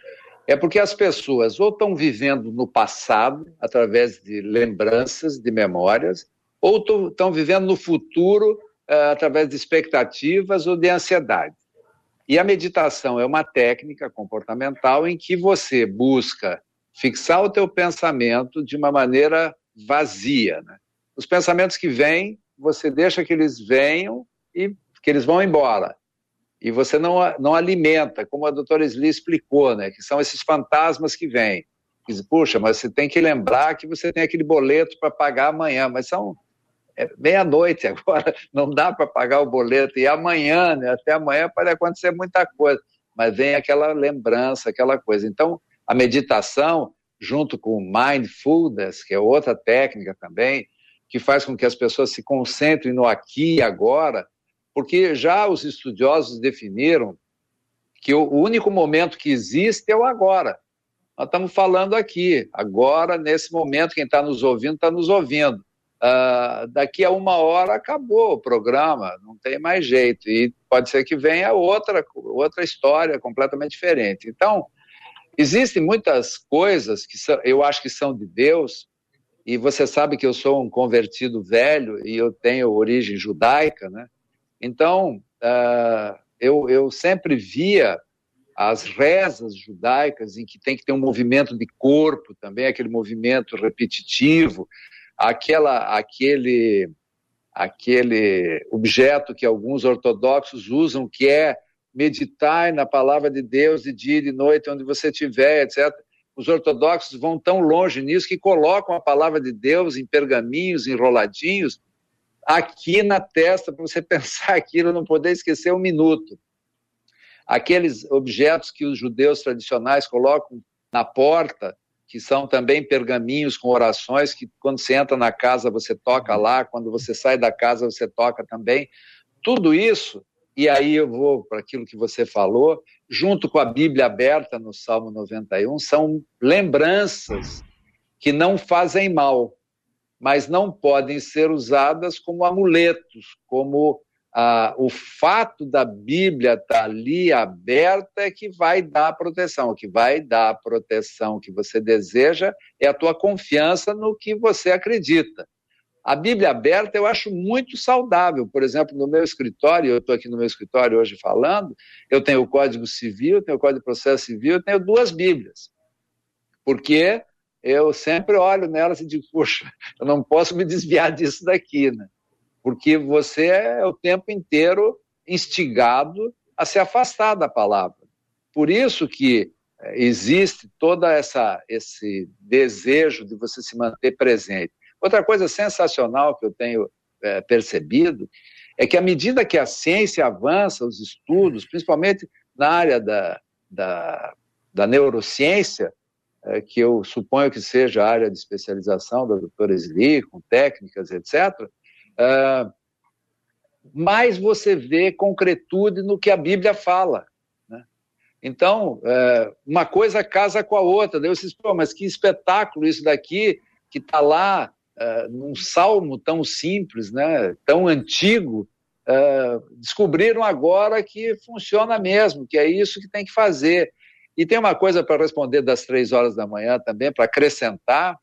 é porque as pessoas ou estão vivendo no passado, através de lembranças, de memórias, ou estão vivendo no futuro, uh, através de expectativas ou de ansiedade. E a meditação é uma técnica comportamental em que você busca fixar o teu pensamento de uma maneira vazia. Né? Os pensamentos que vêm, você deixa que eles venham e que eles vão embora. E você não, não alimenta, como a doutora Sli explicou, né? que são esses fantasmas que vêm. Diz, Puxa, mas você tem que lembrar que você tem aquele boleto para pagar amanhã, mas são é meia-noite agora, [LAUGHS] não dá para pagar o boleto, e amanhã, né, até amanhã pode acontecer muita coisa, mas vem aquela lembrança, aquela coisa. Então, a meditação junto com mindfulness, que é outra técnica também, que faz com que as pessoas se concentrem no aqui e agora, porque já os estudiosos definiram que o único momento que existe é o agora. Nós estamos falando aqui, agora, nesse momento, quem está nos ouvindo, está nos ouvindo. Uh, daqui a uma hora acabou o programa, não tem mais jeito. E pode ser que venha outra, outra história completamente diferente. Então, existem muitas coisas que são, eu acho que são de Deus, e você sabe que eu sou um convertido velho e eu tenho origem judaica, né? Então, uh, eu, eu sempre via as rezas judaicas em que tem que ter um movimento de corpo também, aquele movimento repetitivo, aquela, aquele, aquele objeto que alguns ortodoxos usam, que é meditar na palavra de Deus de dia e de noite, onde você estiver, etc. Os ortodoxos vão tão longe nisso que colocam a palavra de Deus em pergaminhos enroladinhos aqui na testa para você [LAUGHS] pensar aquilo, não poder esquecer um minuto. Aqueles objetos que os judeus tradicionais colocam na porta que são também pergaminhos com orações que quando você entra na casa você toca lá, quando você sai da casa você toca também. Tudo isso, e aí eu vou para aquilo que você falou, junto com a Bíblia aberta no Salmo 91, são lembranças que não fazem mal, mas não podem ser usadas como amuletos, como ah, o fato da Bíblia estar tá ali aberta é que vai dar proteção. O que vai dar a proteção que você deseja é a tua confiança no que você acredita. A Bíblia aberta eu acho muito saudável. Por exemplo, no meu escritório, eu estou aqui no meu escritório hoje falando, eu tenho o Código Civil, tenho o Código de Processo Civil, eu tenho duas Bíblias. Porque eu sempre olho nelas e digo, puxa, eu não posso me desviar disso daqui, né? porque você é o tempo inteiro instigado a se afastar da palavra. Por isso que eh, existe toda essa esse desejo de você se manter presente. Outra coisa sensacional que eu tenho é, percebido é que à medida que a ciência avança, os estudos, principalmente na área da, da, da neurociência, é, que eu suponho que seja a área de especialização da doutora Sli, com técnicas, etc., uh, mais você vê concretude no que a Bíblia fala. Né? Então, uh, uma coisa casa com a outra. Daí vocês, pô, mas que espetáculo isso daqui, que está lá uh, num salmo tão simples, né, tão antigo, uh, descobriram agora que funciona mesmo, que é isso que tem que fazer. E tem uma coisa para responder das três horas da manhã também, para acrescentar,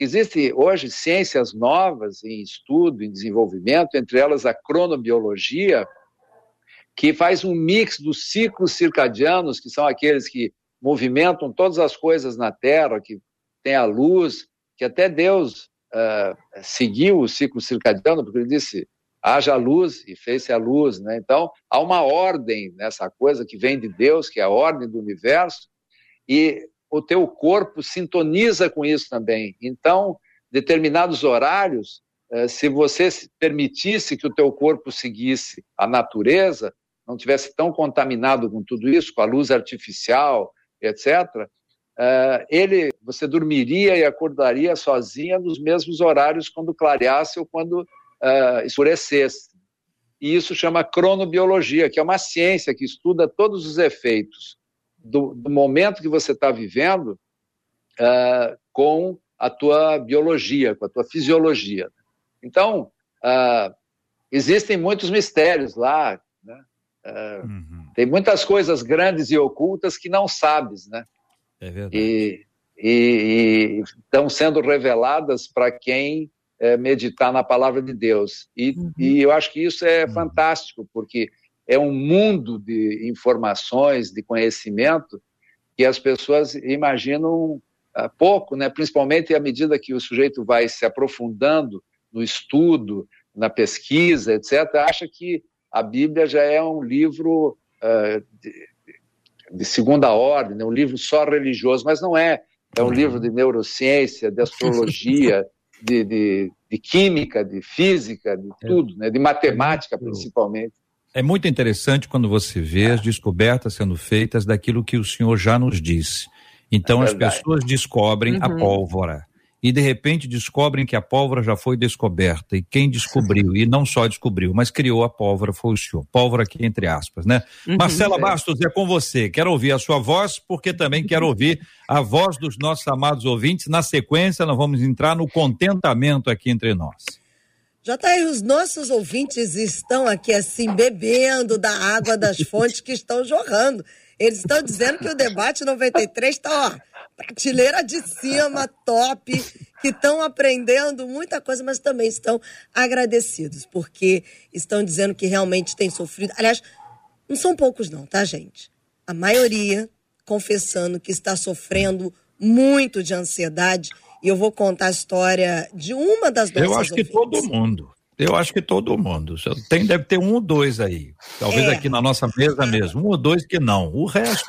Existem hoje ciências novas em estudo, em desenvolvimento, entre elas a cronobiologia, que faz um mix dos ciclos circadianos, que são aqueles que movimentam todas as coisas na Terra, que tem a luz, que até Deus uh, seguiu o ciclo circadiano, porque ele disse, haja luz e fez-se a luz, né? Então, há uma ordem nessa coisa que vem de Deus, que é a ordem do universo, e o teu corpo sintoniza com isso também. Então, determinados horários, eh, se você permitisse que o teu corpo seguisse a natureza, não tivesse tão contaminado com tudo isso, com a luz artificial, etc., eh, ele, você dormiria e acordaria sozinha nos mesmos horários quando clareasse ou quando uh, escurecesse. E isso chama cronobiologia, que é uma ciência que estuda todos os efeitos do, do momento que você está vivendo uh, com a tua biologia, com a tua fisiologia. Então, uh, existem muitos mistérios lá, né? uh, uhum. tem muitas coisas grandes e ocultas que não sabes, né? É verdade. E, e, e estão sendo reveladas para quem é, meditar na palavra de Deus. E, uhum. e eu acho que isso é uhum. fantástico, porque é um mundo de informações, de conhecimento, que as pessoas imaginam uh, pouco, né? principalmente à medida que o sujeito vai se aprofundando no estudo, na pesquisa, etc., acha que a Bíblia já é um livro uh, de, de, segunda ordem, né? um livro só religioso, mas não é. É um uhum. livro de neurociência, de astrologia, [LAUGHS] de, de, de, química, de física, de é. tudo, né? de matemática, principalmente. É muito interessante quando você vê as descobertas sendo feitas daquilo que o senhor já nos disse. Então é as pessoas descobrem uhum. a pólvora e de repente descobrem que a pólvora já foi descoberta. E quem descobriu, e não só descobriu, mas criou a pólvora foi o senhor. Pólvora aqui entre aspas, né? Uhum, Marcela é. Bastos, é com você. Quero ouvir a sua voz, porque também quero ouvir a voz dos nossos amados ouvintes. Na sequência, nós vamos entrar no contentamento aqui entre nós. Já tá aí, os nossos ouvintes estão aqui assim, bebendo da água das fontes que estão jorrando. Eles estão dizendo que o debate 93 está, ó, prateleira de cima, top, que estão aprendendo muita coisa, mas também estão agradecidos, porque estão dizendo que realmente têm sofrido. Aliás, não são poucos, não, tá, gente? A maioria confessando que está sofrendo muito de ansiedade. E eu vou contar a história de uma das nossas Eu acho que ouvintes. todo mundo. Eu acho que todo mundo. Tem, deve ter um ou dois aí. Talvez é. aqui na nossa mesa mesmo. Um ou dois que não. O resto.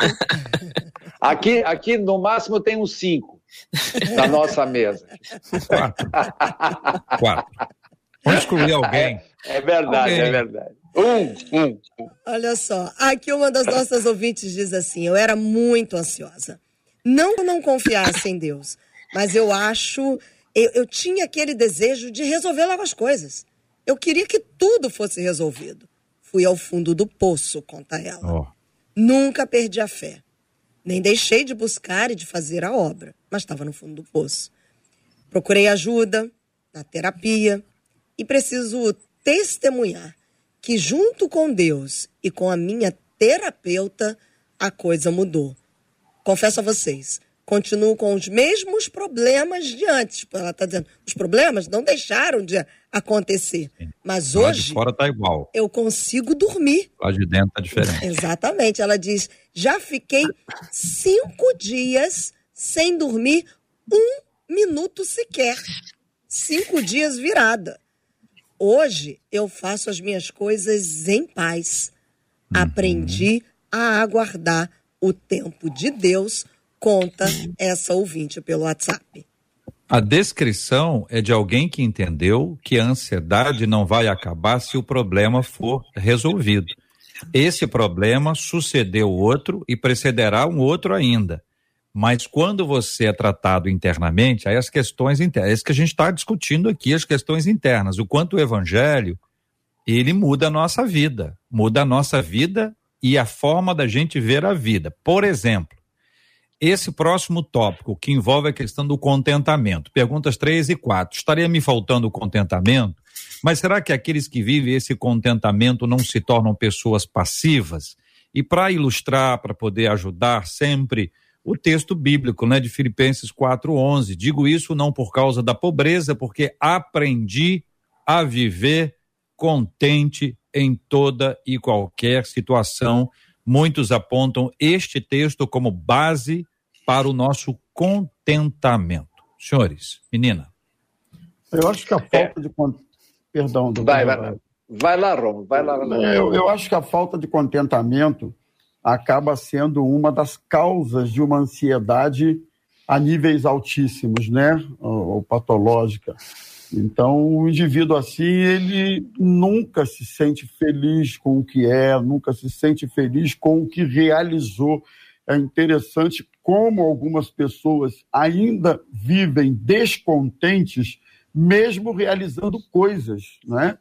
Aqui, aqui no máximo tem uns cinco na nossa mesa. Quatro. Quatro. Vamos excluir alguém. É, é verdade, alguém. é verdade. Um, um, um. Olha só, aqui uma das nossas ouvintes diz assim: eu era muito ansiosa. Não que eu não confiasse em Deus, mas eu acho. Eu, eu tinha aquele desejo de resolver logo as coisas. Eu queria que tudo fosse resolvido. Fui ao fundo do poço, conta ela. Oh. Nunca perdi a fé. Nem deixei de buscar e de fazer a obra, mas estava no fundo do poço. Procurei ajuda na terapia e preciso testemunhar que, junto com Deus e com a minha terapeuta, a coisa mudou. Confesso a vocês, continuo com os mesmos problemas de antes. Ela está dizendo, os problemas não deixaram de acontecer. Mas Lá hoje. Fora tá igual. Eu consigo dormir. Lá de dentro tá diferente. [LAUGHS] Exatamente. Ela diz: já fiquei cinco dias sem dormir um minuto sequer. Cinco dias virada. Hoje eu faço as minhas coisas em paz. Uhum. Aprendi a aguardar o tempo de Deus conta essa ouvinte pelo WhatsApp. A descrição é de alguém que entendeu que a ansiedade não vai acabar se o problema for resolvido. Esse problema sucedeu outro e precederá um outro ainda. Mas quando você é tratado internamente, aí as questões internas, é isso que a gente está discutindo aqui, as questões internas, o quanto o evangelho, ele muda a nossa vida, muda a nossa vida e a forma da gente ver a vida. Por exemplo, esse próximo tópico, que envolve a questão do contentamento, perguntas 3 e 4. Estaria me faltando o contentamento? Mas será que aqueles que vivem esse contentamento não se tornam pessoas passivas? E para ilustrar, para poder ajudar sempre, o texto bíblico, né, de Filipenses 4:11. Digo isso não por causa da pobreza, porque aprendi a viver contente em toda e qualquer situação. Muitos apontam este texto como base para o nosso contentamento. Senhores, menina. Eu acho que a falta é. de. Perdão, doutor. Vai, vai, vai. Vai lá, Romo, vai lá. É, eu, eu acho que a falta de contentamento acaba sendo uma das causas de uma ansiedade a níveis altíssimos, né? Ou, ou patológica. Então, o indivíduo assim, ele nunca se sente feliz com o que é, nunca se sente feliz com o que realizou. É interessante como algumas pessoas ainda vivem descontentes, mesmo realizando coisas. Né?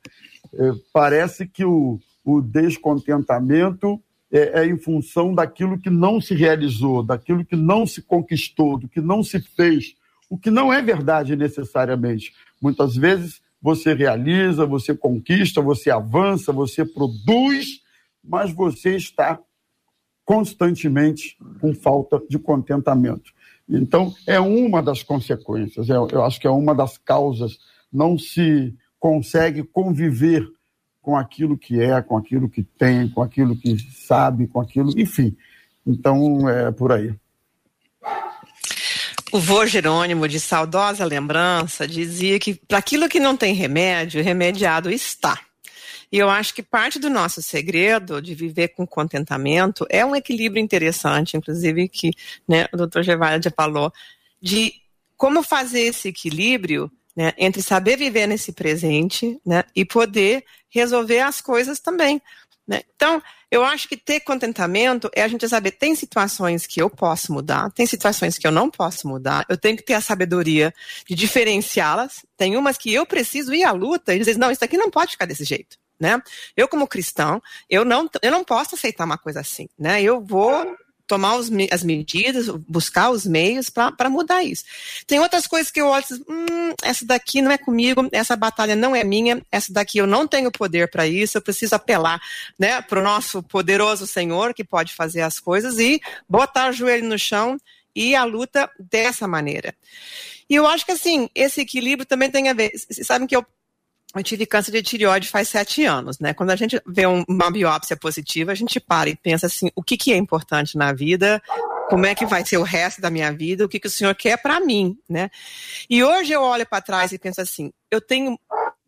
É, parece que o, o descontentamento é, é, em função daquilo que não se realizou, daquilo que não se conquistou, do que não se fez, o que não é verdade necessariamente. Muitas vezes você realiza, você conquista, você avança, você produz, mas você está constantemente com falta de contentamento. Então, é uma das consequências, eu, eu acho que é uma das causas. Não se consegue conviver com aquilo que é, com aquilo que tem, com aquilo que sabe, com aquilo, enfim. Então, é por aí. O vô Jerônimo, de saudosa lembrança, dizia que para aquilo que não tem remédio, remediado está. E eu acho que parte do nosso segredo de viver com contentamento é um equilíbrio interessante, inclusive que né, o doutor Gervalho já falou, de como fazer esse equilíbrio né, entre saber viver nesse presente né, e poder resolver as coisas também. Né? Então, eu acho que ter contentamento é a gente saber, tem situações que eu posso mudar, tem situações que eu não posso mudar, eu tenho que ter a sabedoria de diferenciá-las, tem umas que eu preciso ir à luta e dizer, não, isso aqui não pode ficar desse jeito. Né? Eu, como cristão, eu não, eu não posso aceitar uma coisa assim. Né? Eu vou tomar os, as medidas, buscar os meios para mudar isso. Tem outras coisas que eu olho e hum, essa daqui não é comigo, essa batalha não é minha, essa daqui eu não tenho poder para isso, eu preciso apelar né, para o nosso poderoso Senhor que pode fazer as coisas e botar o joelho no chão e a luta dessa maneira. E eu acho que assim, esse equilíbrio também tem a ver. Vocês sabem que eu eu tive câncer de tireoide faz sete anos, né? Quando a gente vê uma biópsia positiva, a gente para e pensa assim, o que, que é importante na vida, como é que vai ser o resto da minha vida, o que, que o senhor quer para mim, né? E hoje eu olho para trás e penso assim, eu tenho,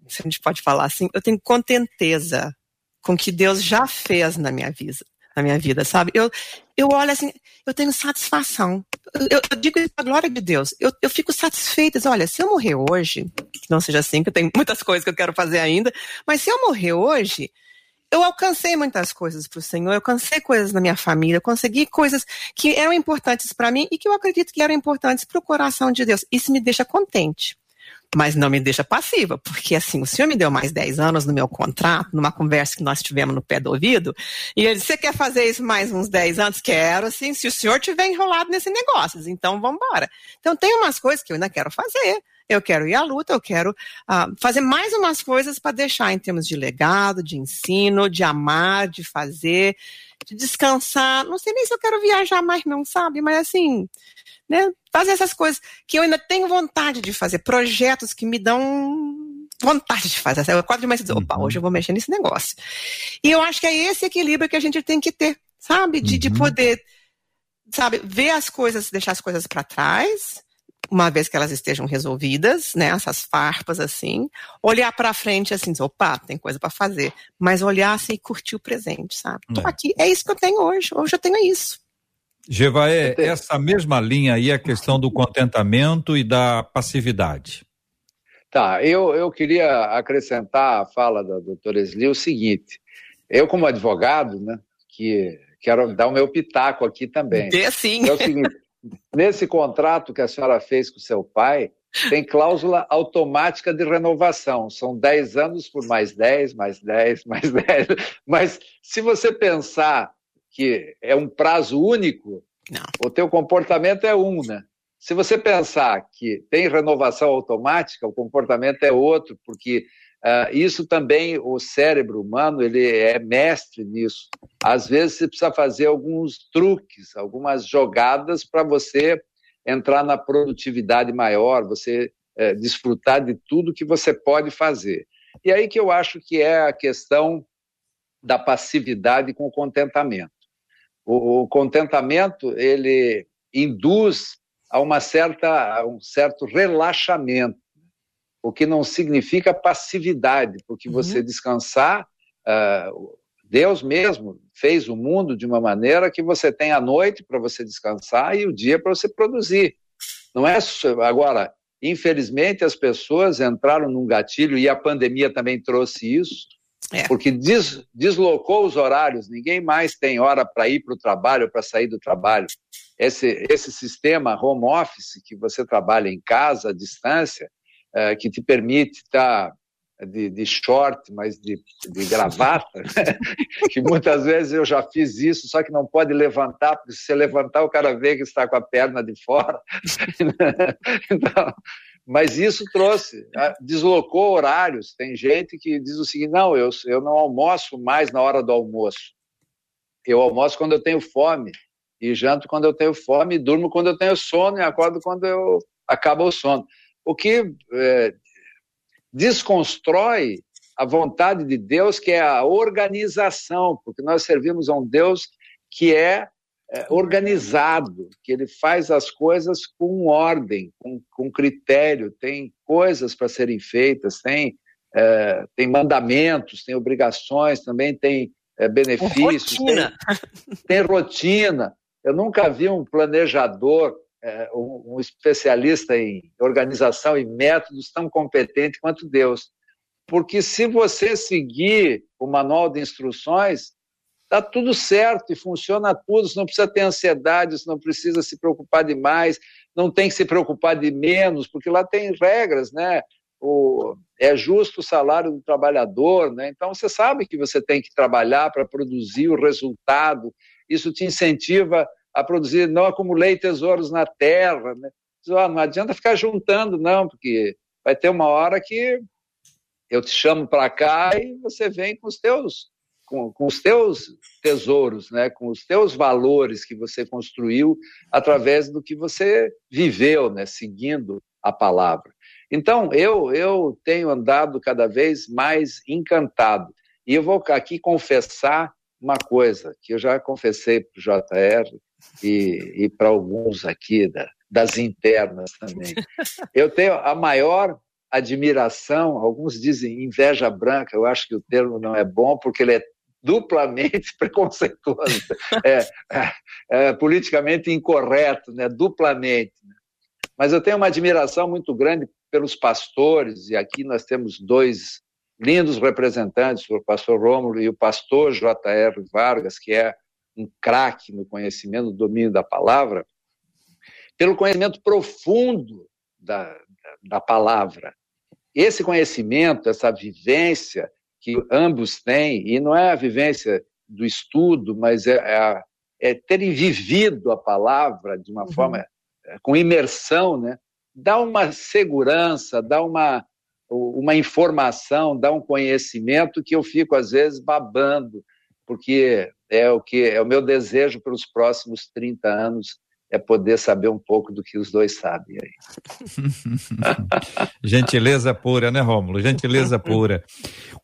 se a gente pode falar assim, eu tenho contenteza com o que Deus já fez na minha vida, na minha vida, sabe? Eu, eu olho assim, eu tenho satisfação. Eu, eu digo isso a glória de Deus. Eu, eu fico satisfeita. Olha, se eu morrer hoje, que não seja assim, que eu tenho [LAUGHS] muitas coisas que eu quero fazer ainda, mas se eu morrer hoje, eu alcancei muitas coisas para o Senhor, eu alcancei coisas na minha família, eu consegui coisas que eram importantes para mim e que eu acredito que eram importantes para o coração de Deus. Isso me deixa contente mas não me deixa passiva, porque assim, o senhor me deu mais 10 anos no meu contrato, numa conversa que nós tivemos no pé do ouvido, e ele disse, você quer fazer isso mais uns 10 anos? Quero, assim, se o senhor tiver enrolado nesse negócio, então vamos embora. Então tem umas coisas que eu ainda quero fazer, eu quero ir à luta, eu quero uh, fazer mais umas coisas para deixar em termos de legado, de ensino, de amar, de fazer, de descansar. Não sei nem se eu quero viajar mais, não, sabe? Mas assim, né? Fazer essas coisas que eu ainda tenho vontade de fazer, projetos que me dão vontade de fazer. Eu de manhã dizer, opa, uhum. hoje eu vou mexer nesse negócio. E eu acho que é esse equilíbrio que a gente tem que ter, sabe? De, uhum. de poder, sabe, ver as coisas, deixar as coisas para trás, uma vez que elas estejam resolvidas, né, essas farpas assim, olhar para frente assim, dizer, opa, tem coisa para fazer, mas olhar assim e curtir o presente, sabe? Tô é. aqui, é isso que eu tenho hoje, hoje eu tenho isso. Gevaé, essa mesma linha aí é a questão do contentamento e da passividade. Tá, eu, eu queria acrescentar a fala da doutora Esli o seguinte, eu como advogado, né, que quero dar o meu pitaco aqui também. É sim. É o seguinte, nesse contrato que a senhora fez com seu pai, tem cláusula automática de renovação. São 10 anos por mais 10, mais 10, [LAUGHS] mais 10. Mas se você pensar que é um prazo único, Não. o teu comportamento é um, né? Se você pensar que tem renovação automática, o comportamento é outro, porque isso também, o cérebro humano, ele é mestre nisso. Às vezes você precisa fazer alguns truques, algumas jogadas para você entrar na produtividade maior, você uh, desfrutar de tudo que você pode fazer. E aí que eu acho que é a questão da passividade com o contentamento. O, o contentamento ele induz a uma certa a um certo relaxamento, o que não significa passividade, porque uhum. você descansar, uh, Deus mesmo fez o mundo de uma maneira que você tem a noite para você descansar e o dia para você produzir. Não é agora, infelizmente as pessoas entraram num gatilho e a pandemia também trouxe isso é. Porque des, deslocou os horários, ninguém mais tem hora para ir para o trabalho, para sair do trabalho. Esse, esse sistema home office, que você trabalha em casa, à distância, é, que te permite estar de, de, short, mas de, de gravata, né? [LAUGHS] que muitas vezes eu já fiz isso, só que não pode levantar, porque se você levantar, o cara vê que está com a perna de fora. [LAUGHS] então, mas isso trouxe, né, deslocou horários. Tem gente que diz o seguinte: não, eu, eu não almoço mais na hora do almoço. Eu almoço quando eu tenho fome, e janto quando eu tenho fome, e durmo quando eu tenho sono, e acordo quando eu acaba o sono. O que é, desconstrói a vontade de Deus, que é a organização, porque nós servimos a um Deus que é é, organizado, que ele faz as coisas com ordem, com, com critério, tem coisas para serem feitas, tem, é, tem mandamentos, tem obrigações, também tem é, benefícios, rotina. Tem, tem, rotina. Eu nunca vi um planejador, um, um especialista em organização e métodos tão competente quanto Deus. porque se você seguir o manual de instruções, está tudo certo e funciona tudo, você não precisa ter ansiedade, você não precisa se preocupar demais, não tem que se preocupar de menos, porque lá tem regras, né? O, é justo o salário do trabalhador, né? Então você sabe que você tem que trabalhar para produzir o resultado, isso te incentiva a produzir, não acumulei tesouros na terra, né? Não adianta ficar juntando, não, porque vai ter uma hora que eu te chamo para cá e você vem com os teus com, com, os teus tesouros, né, com os teus valores que você construiu através do que você viveu, né, seguindo a palavra. Então, eu, eu tenho andado cada vez mais encantado. E eu vou aqui confessar uma coisa, que eu já confessei para o JR e, e para alguns aqui da, das internas também. Eu tenho a maior admiração, alguns dizem inveja branca, eu acho que o termo não é bom, porque ele é duplamente [LAUGHS] preconceituoso, é, é, é politicamente incorreto, né? duplamente. Né? Mas eu tenho uma admiração muito grande pelos pastores, e aqui nós temos dois lindos representantes, o pastor Rômulo e o pastor J.R. Vargas, que é um craque no conhecimento, no domínio da palavra, pelo conhecimento profundo da, da palavra. Esse conhecimento, essa vivência que ambos têm, e não é a vivência do estudo, mas é, é, é terem vivido a palavra de uma uhum. forma é, com imersão, né? dá uma segurança, dá uma, uma informação, dá um conhecimento que eu fico, às vezes, babando, porque é o que é o meu desejo para os próximos 30 anos é poder saber um pouco do que os dois sabem aí. [LAUGHS] Gentileza pura, né, Rômulo? Gentileza pura.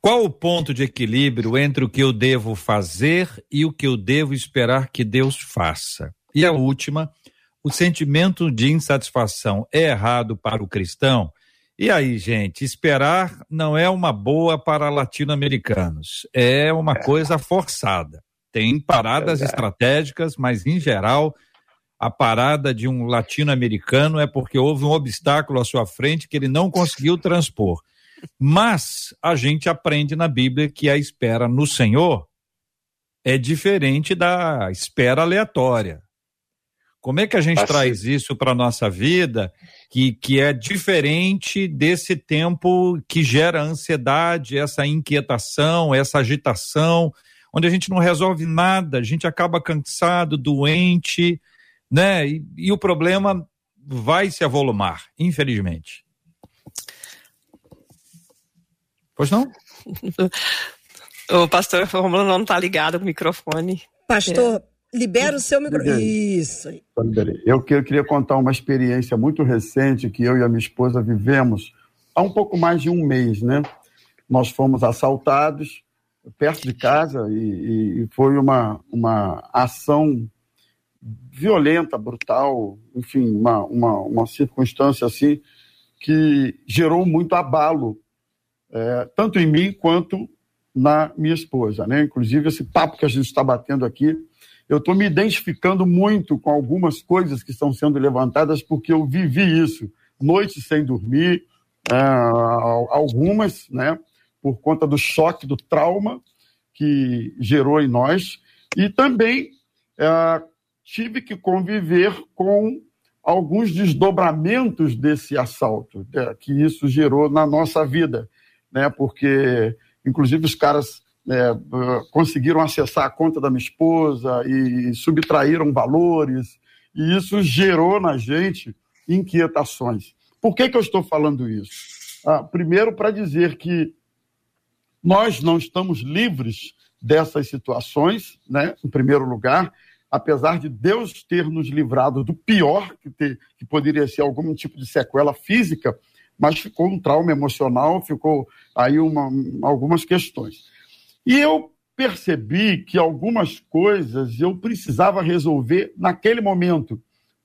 Qual o ponto de equilíbrio entre o que eu devo fazer e o que eu devo esperar que Deus faça? E a última, o sentimento de insatisfação é errado para o cristão? E aí, gente, esperar não é uma boa para latino-americanos, é uma é. coisa forçada. Tem paradas estratégicas, mas em geral a parada de um latino-americano é porque houve um obstáculo à sua frente que ele não conseguiu transpor. Mas a gente aprende na Bíblia que a espera no Senhor é diferente da espera aleatória. Como é que a gente assim. traz isso para a nossa vida, que, que é diferente desse tempo que gera ansiedade, essa inquietação, essa agitação, onde a gente não resolve nada, a gente acaba cansado, doente, né? E, e o problema vai se avolumar, infelizmente. Pois não? [LAUGHS] o pastor Romulo não está ligado com o microfone. Pastor, é. Libera o seu microfone. Isso. Eu, eu queria contar uma experiência muito recente que eu e a minha esposa vivemos há um pouco mais de um mês, né? Nós fomos assaltados perto de casa e, e foi uma, uma ação violenta, brutal, enfim, uma, uma, uma circunstância assim que gerou muito abalo, é, tanto em mim quanto na minha esposa. Né? Inclusive, esse papo que a gente está batendo aqui, eu estou me identificando muito com algumas coisas que estão sendo levantadas, porque eu vivi isso, noites sem dormir, é, algumas, né, por conta do choque, do trauma que gerou em nós, e também é, tive que conviver com alguns desdobramentos desse assalto né, que isso gerou na nossa vida, né? Porque, inclusive, os caras é, conseguiram acessar a conta da minha esposa e subtraíram valores, e isso gerou na gente inquietações. Por que, que eu estou falando isso? Ah, primeiro, para dizer que nós não estamos livres dessas situações, né? em primeiro lugar, apesar de Deus ter nos livrado do pior, que, ter, que poderia ser algum tipo de sequela física, mas ficou um trauma emocional, ficou aí uma, algumas questões. E eu percebi que algumas coisas eu precisava resolver naquele momento,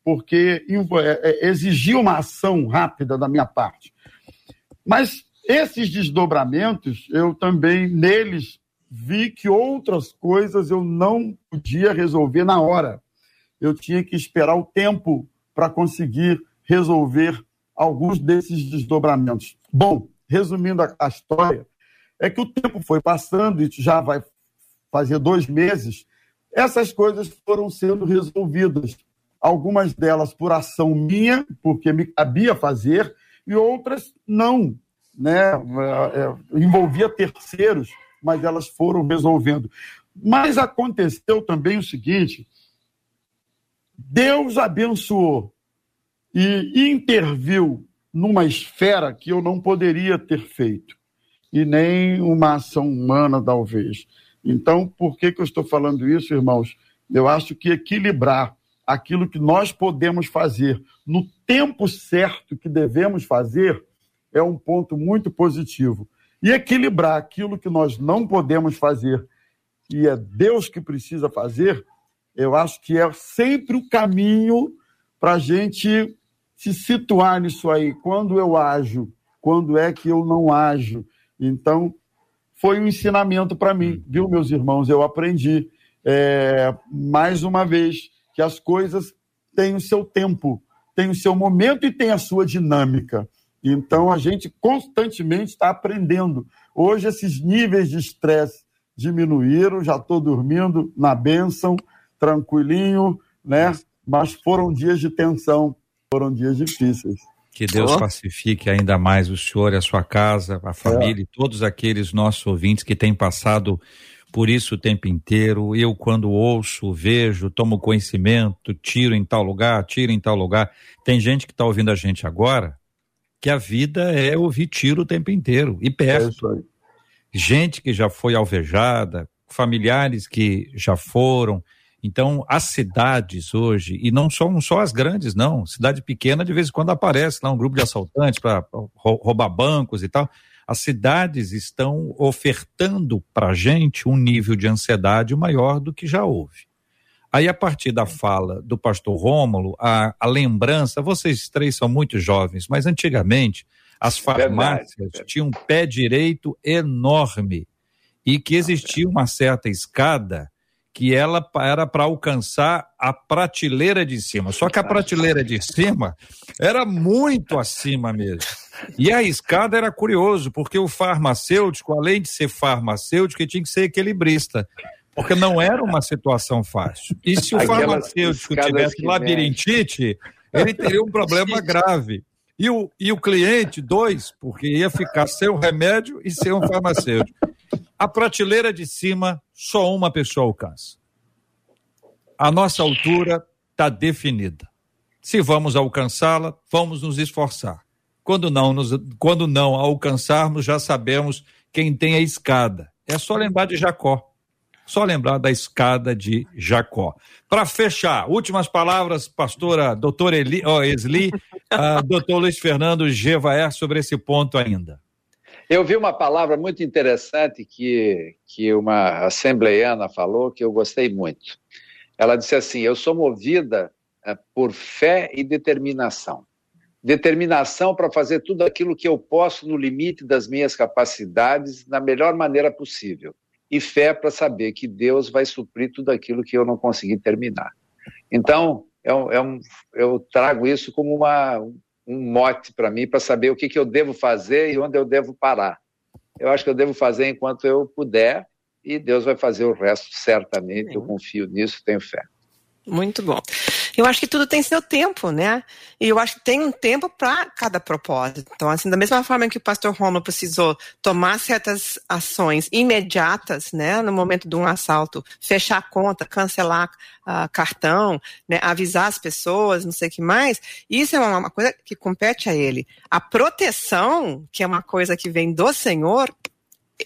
porque é, é, exigia uma ação rápida da minha parte. Mas esses desdobramentos, eu também neles vi que outras coisas eu não podia resolver na hora. Eu tinha que esperar o tempo para conseguir resolver alguns desses desdobramentos. Bom, resumindo a, história, é que o tempo foi passando e já vai fazer dois meses, essas coisas foram sendo resolvidas. Algumas delas por ação minha, porque me cabia fazer, e outras não, né? É, é, envolvia terceiros, mas elas foram resolvendo. Mas aconteceu também o seguinte: Deus abençoou e interviu numa esfera que eu não poderia ter feito, e nem uma ação humana, talvez. Então, por que, que eu estou falando isso, irmãos? Eu acho que equilibrar aquilo que nós podemos fazer no tempo certo que devemos fazer é um ponto muito positivo. E equilibrar aquilo que nós não podemos fazer, e é Deus que precisa fazer, eu acho que é sempre o caminho para a gente se situar nisso aí. Quando eu ajo, quando é que eu não ajo. Então, foi um ensinamento para mim, viu, meus irmãos? Eu aprendi, é, mais uma vez, que as coisas têm o seu tempo, têm o seu momento e têm a sua dinâmica. Então, a gente constantemente está aprendendo. Hoje, esses níveis de estresse diminuíram, já estou dormindo na bênção, tranquilinho, né? Mas foram dias de tensão, foram dias difíceis. Que Deus oh. pacifique ainda mais o senhor, a sua casa, a família é. e todos aqueles nossos ouvintes que têm passado por isso o tempo inteiro. Eu, quando ouço, vejo, tomo conhecimento, tiro em tal lugar, tiro em tal lugar. Tem gente que está ouvindo a gente agora que a vida é ouvir tiro o tempo inteiro e perto. É gente que já foi alvejada, familiares que já foram, então, as cidades hoje, e não são só as grandes, não, cidade pequena de vez em quando aparece lá um grupo de assaltantes para roubar bancos e tal. As cidades estão ofertando para a gente um nível de ansiedade maior do que já houve. Aí, a partir da fala do pastor Rômulo, a, a lembrança, vocês três são muito jovens, mas antigamente as farmácias Verdade. tinham um pé direito enorme e que existia uma certa escada que ela era para alcançar a prateleira de cima. Só que a prateleira de cima era muito acima mesmo. E a escada era curioso, porque o farmacêutico, além de ser farmacêutico, ele tinha que ser equilibrista. Porque não era uma situação fácil. E se o farmacêutico tivesse labirintite, ele teria um problema grave. E o, e o cliente, dois, porque ia ficar sem o remédio e sem o farmacêutico. A prateleira de cima, só uma pessoa alcança. A nossa altura está definida. Se vamos alcançá-la, vamos nos esforçar. Quando não, nos, quando não alcançarmos, já sabemos quem tem a escada. É só lembrar de Jacó. Só lembrar da escada de Jacó. Para fechar, últimas palavras, pastora doutora Eli, oh, Esli, uh, doutor Luiz Fernando Gevaer, sobre esse ponto ainda. Eu vi uma palavra muito interessante que, que uma assembleiana falou, que eu gostei muito. Ela disse assim: Eu sou movida é, por fé e determinação. Determinação para fazer tudo aquilo que eu posso no limite das minhas capacidades, da melhor maneira possível e fé para saber que Deus vai suprir tudo aquilo que eu não consegui terminar. Então, é um, é um, eu trago isso como uma, um mote para mim, para saber o que, que eu devo fazer e onde eu devo parar. Eu acho que eu devo fazer enquanto eu puder e Deus vai fazer o resto certamente. Eu confio nisso, tenho fé. Muito bom. Eu acho que tudo tem seu tempo, né? E eu acho que tem um tempo para cada propósito. Então, assim, da mesma forma que o pastor Romulo precisou tomar certas ações imediatas, né, no momento de um assalto, fechar a conta, cancelar uh, cartão, né, avisar as pessoas, não sei o que mais, isso é uma coisa que compete a ele. A proteção, que é uma coisa que vem do Senhor,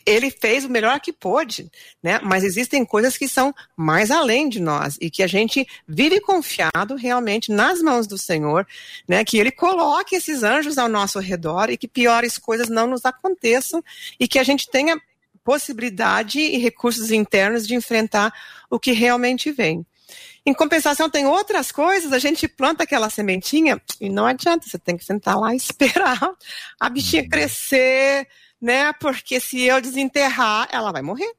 ele fez o melhor que pôde, né? Mas existem coisas que são mais além de nós e que a gente vive confiado realmente nas mãos do Senhor, né? Que Ele coloque esses anjos ao nosso redor e que piores coisas não nos aconteçam e que a gente tenha possibilidade e recursos internos de enfrentar o que realmente vem. Em compensação, tem outras coisas, a gente planta aquela sementinha e não adianta, você tem que sentar lá e [LAUGHS] esperar a bichinha uhum. crescer, né? Porque se eu desenterrar, ela vai morrer.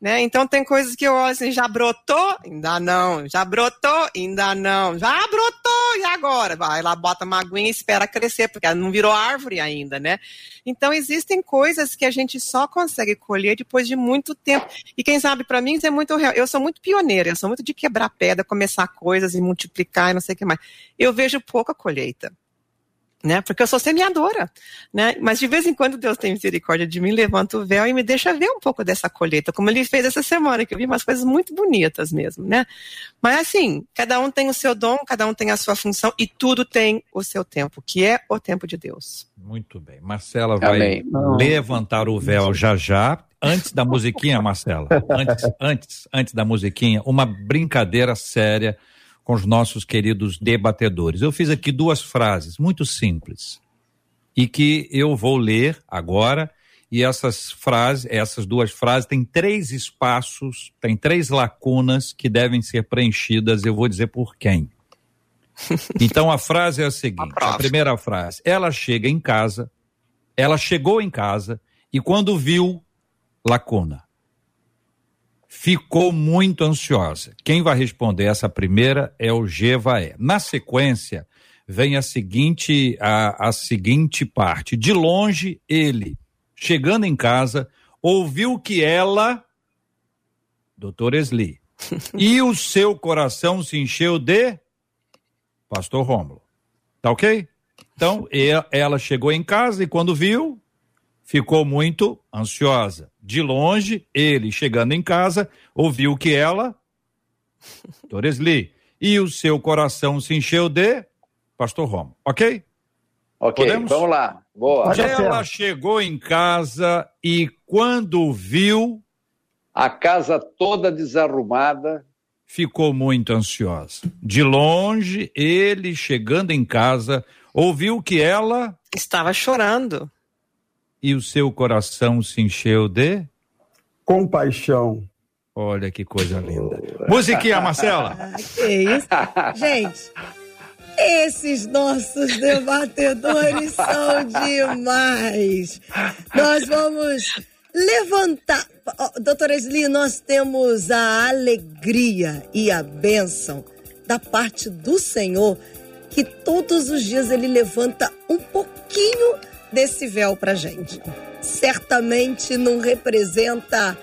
Né? Então tem coisas que eu olho assim, já brotou? Ainda não. Já brotou? Ainda não. Já brotou, e agora? Vai lá, bota uma aguinha e espera crescer, porque ela não virou árvore ainda, né? Então existem coisas que a gente só consegue colher depois de muito tempo. E quem sabe, para mim, isso é muito real. Eu sou muito pioneira, eu sou muito de quebrar pedra, começar coisas e multiplicar e não sei o que mais. Eu vejo pouca colheita né? Porque eu sou semeadora, né? Mas de vez em quando Deus tem misericórdia de mim, levanta o véu e me deixa ver um pouco dessa colheita, como ele fez essa semana, que eu vi umas coisas muito bonitas mesmo, né? Mas assim, cada um tem o seu dom, cada um tem a sua função e tudo tem o seu tempo, que é o tempo de Deus. Muito bem. Marcela vai Amém. levantar o véu já já. Antes da musiquinha, Marcela, antes, antes, antes da musiquinha, uma brincadeira séria com os nossos queridos debatedores. Eu fiz aqui duas frases muito simples e que eu vou ler agora. E essas frases, essas duas frases têm três espaços, têm três lacunas que devem ser preenchidas. Eu vou dizer por quem. [LAUGHS] Então a frase é a seguinte: a, a primeira frase. Ela chega em casa, ela chegou em casa e quando viu lacuna ficou muito ansiosa. Quem vai responder essa primeira é o Gevaé. Na sequência, vem a seguinte, a, a seguinte parte. De longe, ele, chegando em casa, ouviu que ela, doutor Esli, [LAUGHS] e o seu coração se encheu de pastor Rômulo. Tá ok? Então, ela chegou em casa e quando viu, ficou muito ansiosa. De longe, ele, chegando em casa, ouviu que ela, [LAUGHS] Doresli, e o seu coração se encheu de Pastor Romo. Ok? Ok, Podemos? vamos lá. Boa. Ela chegou em casa e quando viu. A casa toda desarrumada. Ficou muito ansiosa. De longe, ele, chegando em casa, ouviu que ela. Estava chorando e o seu coração se encheu de compaixão. Olha que coisa linda. Musiquinha, [LAUGHS] Marcela. Ah, que isso. Gente, esses nossos debatedores são demais. Nós vamos levantar. Doutora Esli, nós temos a alegria e a bênção da parte do Senhor que todos os dias ele levanta um pouquinho desse véu para gente. Certamente não representa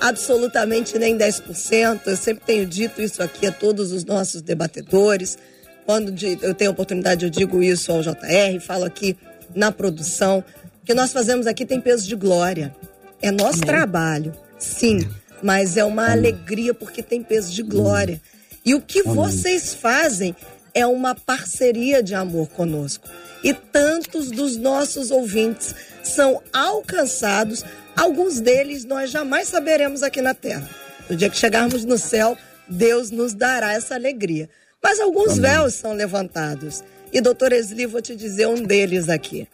absolutamente nem 10%. Eu sempre tenho dito isso aqui a todos os nossos debatedores. Quando eu tenho oportunidade, eu digo isso ao JR, falo aqui na produção. O que nós fazemos aqui tem peso de glória. É nosso Amém. trabalho, sim, mas é uma Amém. alegria porque tem peso de glória. E o que Amém. vocês fazem é uma parceria de amor conosco e tantos dos nossos ouvintes são alcançados, alguns deles nós jamais saberemos aqui na terra. No dia que chegarmos no céu, Deus nos dará essa alegria. Mas alguns Amém. véus são levantados. E, doutor Esli, vou te dizer um deles aqui.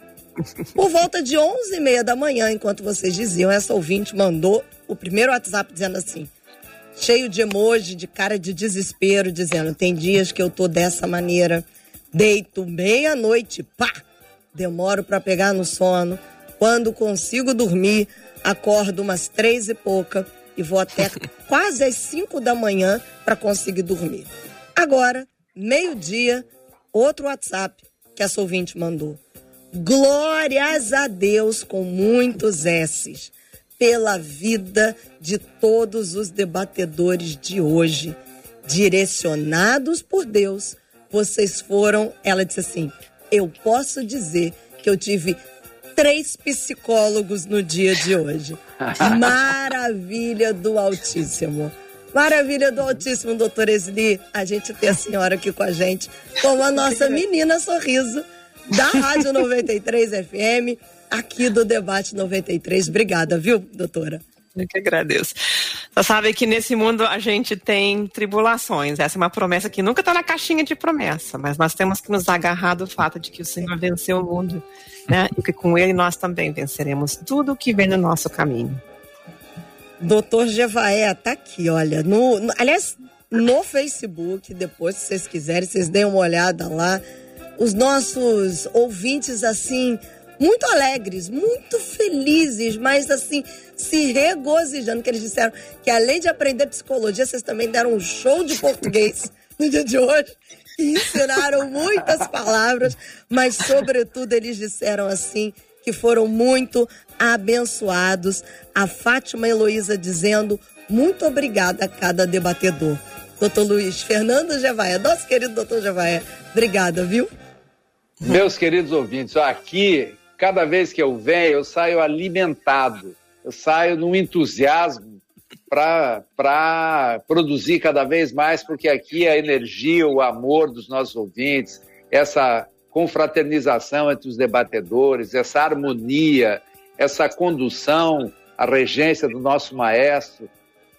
Por volta de 11 e meia da manhã, enquanto vocês diziam, essa ouvinte mandou o primeiro WhatsApp dizendo assim, cheio de emoji, de cara de desespero, dizendo, tem dias que eu tô dessa maneira, Deito meia-noite, pá! Demoro para pegar no sono. Quando consigo dormir, acordo umas três e pouca e vou até [LAUGHS] quase às cinco da manhã para conseguir dormir. Agora, meio-dia, outro WhatsApp que a ouvinte mandou. Glórias a Deus com muitos S's pela vida de todos os debatedores de hoje, direcionados por Deus vocês foram. Ela disse assim: Eu posso dizer que eu tive três psicólogos no dia de hoje. [LAUGHS] Maravilha do Altíssimo. Maravilha do Altíssimo, doutor Esli. A gente ter a senhora aqui com a gente, como a nossa menina sorriso da Rádio 93 FM, aqui do Debate 93. Obrigada, viu, doutora? Eu que agradeço. Você sabe que nesse mundo a gente tem tribulações. Essa é uma promessa que nunca está na caixinha de promessa, mas nós temos que nos agarrar do fato de que o Senhor venceu o mundo, né? E que com Ele nós também venceremos tudo o que vem no nosso caminho. Doutor Jevaé, tá aqui, olha. No, no, aliás, no Facebook, depois, se vocês quiserem, vocês deem uma olhada lá. Os nossos ouvintes, assim, muito alegres, muito felizes, mas assim, se regozijando, que eles disseram que além de aprender psicologia, vocês também deram um show de português [LAUGHS] no dia de hoje e ensinaram muitas palavras, mas sobretudo eles disseram assim que foram muito abençoados. A Fátima Heloísa dizendo muito obrigada a cada debatedor. Doutor Luiz Fernando Jevaé, nosso querido doutor Jevaé, obrigada, viu? Meus queridos ouvintes, aqui, cada vez que eu venho, eu saio alimentado, eu saio num entusiasmo para produzir cada vez mais, porque aqui a energia, o amor dos nossos ouvintes, essa confraternização entre os debatedores, essa harmonia, essa condução, a regência do nosso maestro,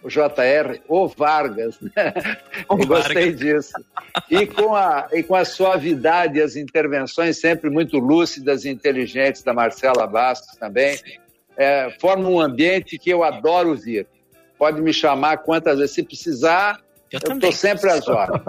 o JR, o Vargas, né? O gostei Vargas. disso. E com, a, e com a suavidade e as intervenções sempre muito lúcidas e inteligentes da Marcela Bastos também, é, forma um ambiente que eu adoro vir. Pode me chamar quantas vezes, se precisar, eu estou sempre às horas.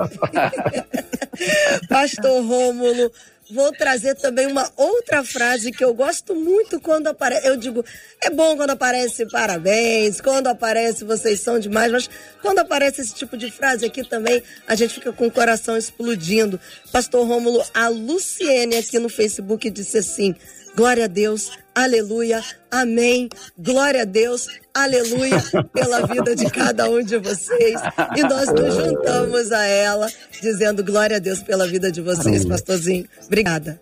[LAUGHS] Pastor Rômulo, vou trazer também uma outra frase que eu gosto muito quando aparece. Eu digo, é bom quando aparece parabéns, quando aparece vocês são demais, mas quando aparece esse tipo de frase aqui também, a gente fica com o coração explodindo. Pastor Rômulo, a Luciene aqui no Facebook disse assim: Glória a Deus, aleluia, amém. Glória a Deus, aleluia, pela vida de cada um de vocês. E nós nos juntamos a ela, dizendo glória a Deus pela vida de vocês, pastorzinho. Obrigada.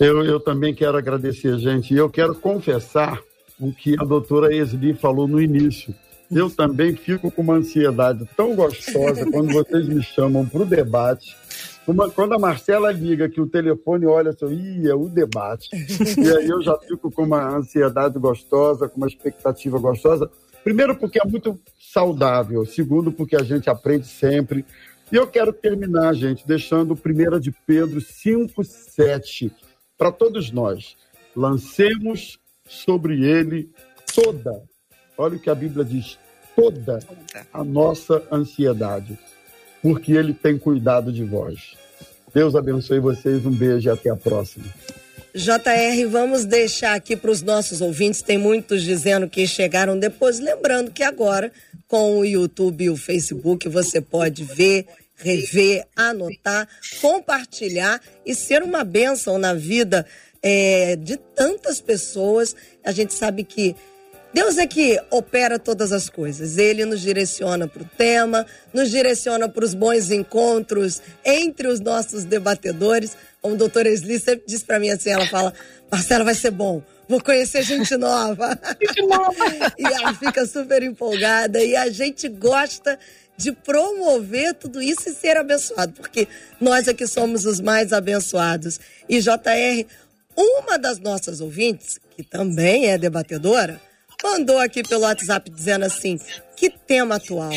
Eu, eu também quero agradecer, gente. E eu quero confessar o que a doutora Esli falou no início. Eu também fico com uma ansiedade tão gostosa quando vocês me chamam para o debate uma, quando a Marcela liga que o telefone olha assim, Ih, é o debate. e aí eu já fico com uma ansiedade gostosa, com uma expectativa gostosa. Primeiro, porque é muito saudável. Segundo, porque a gente aprende sempre. E eu quero terminar, gente, deixando 1 de Pedro 5, 7 para todos nós. Lancemos sobre ele toda, olha o que a Bíblia diz, toda a nossa ansiedade, porque ele tem cuidado de vós. Deus abençoe vocês, um beijo e até a próxima. JR, vamos deixar aqui para os nossos ouvintes, tem muitos dizendo que chegaram depois, lembrando que agora, com o YouTube e o Facebook, você pode ver, rever, anotar, compartilhar e ser uma bênção na vida é, de tantas pessoas. A gente sabe que Deus é que opera todas as coisas. Ele nos direciona para o tema, nos direciona para os bons encontros entre os nossos debatedores. Como a doutora Esli sempre diz para mim assim, ela fala, Marcela, vai ser bom, vou conhecer gente nova. Gente nova. [LAUGHS] e ela fica super empolgada e a gente gosta de promover tudo isso e ser abençoado, porque nós aqui somos os mais abençoados. E JR, uma das nossas ouvintes, que também é debatedora, mandou aqui pelo WhatsApp dizendo assim: que tema atual.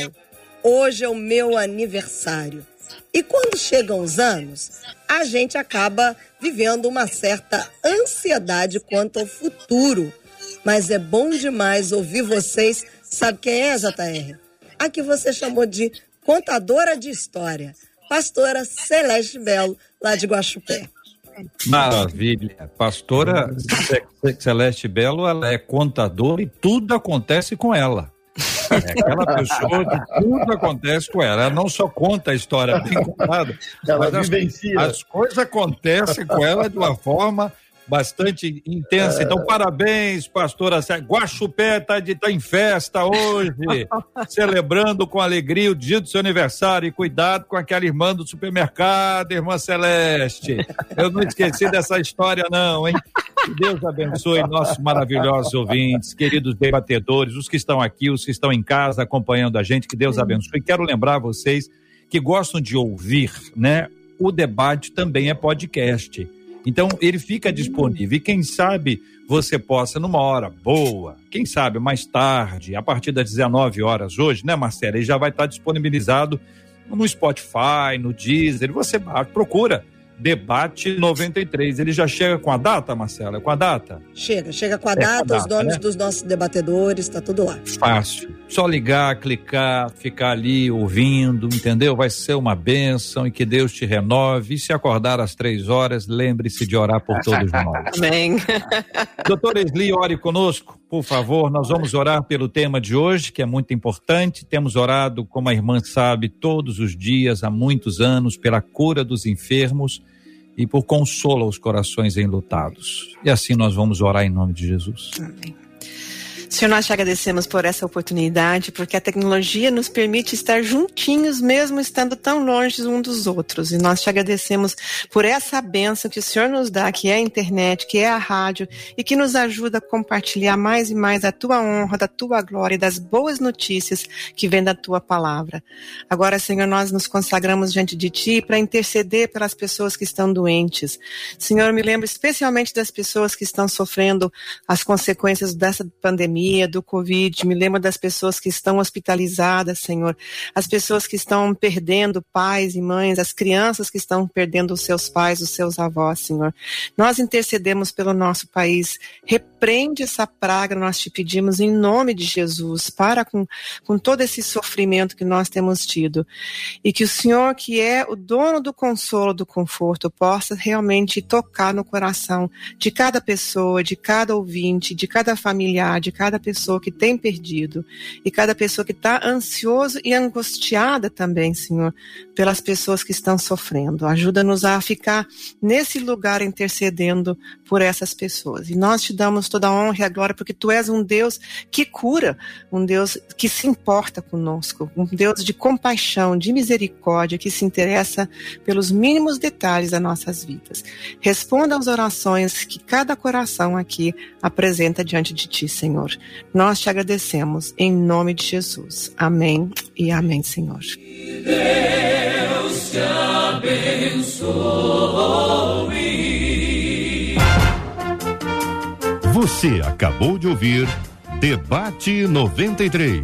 Hoje é o meu aniversário. E quando chegam os anos, a gente acaba vivendo uma certa ansiedade quanto ao futuro. Mas é bom demais ouvir vocês. Sabe quem é, JR? A que você chamou de contadora de história, pastora Celeste Belo, lá de Guaxupé. Maravilha. Pastora Celeste Belo, ela é contadora e tudo acontece com ela. É aquela pessoa que tudo acontece com ela. Ela não só conta a história bem contada, ela mas vivencia. As, as coisas acontecem com ela de uma forma bastante intensa. Então, é. parabéns, pastora Guaxupé está tá em festa hoje, [LAUGHS] celebrando com alegria o dia do seu aniversário. E cuidado com aquela irmã do supermercado, irmã Celeste. Eu não esqueci dessa história, não, hein? Que Deus abençoe nossos maravilhosos ouvintes, queridos debatedores, os que estão aqui, os que estão em casa acompanhando a gente. Que Deus abençoe. Quero lembrar vocês que gostam de ouvir, né? O debate também é podcast. Então, ele fica disponível. E quem sabe você possa, numa hora boa, quem sabe mais tarde, a partir das 19 horas hoje, né, Marcela? Ele já vai estar disponibilizado no Spotify, no Deezer. Você procura Debate 93. Ele já chega com a data, Marcela? Com a data? Chega, chega com a, é data, com a data, os nomes né? dos nossos debatedores, tá tudo lá. Fácil. Só ligar, clicar, ficar ali ouvindo, entendeu? Vai ser uma bênção e que Deus te renove. E se acordar às três horas, lembre-se de orar por todos nós. Amém. Doutor Esli, ore conosco, por favor. Nós vamos orar pelo tema de hoje, que é muito importante. Temos orado, como a irmã sabe, todos os dias, há muitos anos, pela cura dos enfermos e por consolo aos corações enlutados. E assim nós vamos orar em nome de Jesus. Amém. Senhor, nós te agradecemos por essa oportunidade, porque a tecnologia nos permite estar juntinhos, mesmo estando tão longe um dos outros. E nós te agradecemos por essa benção que o Senhor nos dá, que é a internet, que é a rádio, e que nos ajuda a compartilhar mais e mais a tua honra, da tua glória e das boas notícias que vêm da tua palavra. Agora, Senhor, nós nos consagramos diante de ti para interceder pelas pessoas que estão doentes. Senhor, me lembro especialmente das pessoas que estão sofrendo as consequências dessa pandemia pandemia, do Covid, me lembro das pessoas que estão hospitalizadas, Senhor, as pessoas que estão perdendo pais e mães, as crianças que estão perdendo os seus pais, os seus avós, Senhor. Nós intercedemos pelo nosso país, repreende essa praga, nós te pedimos em nome de Jesus, para com, com todo esse sofrimento que nós temos tido. E que o Senhor, que é o dono do consolo, do conforto, possa realmente tocar no coração de cada pessoa, de cada ouvinte, de cada familiar, de cada cada pessoa que tem perdido e cada pessoa que está ansioso e angustiada também, Senhor, pelas pessoas que estão sofrendo. Ajuda-nos a ficar nesse lugar intercedendo por essas pessoas. E nós te damos toda a honra e a glória porque tu és um Deus que cura, um Deus que se importa conosco, um Deus de compaixão, de misericórdia, que se interessa pelos mínimos detalhes das nossas vidas. Responda às orações que cada coração aqui apresenta diante de ti, Senhor. Nós te agradecemos em nome de Jesus. Amém e amém, Senhor. Deus te abençoe. Você acabou de ouvir Debate 93.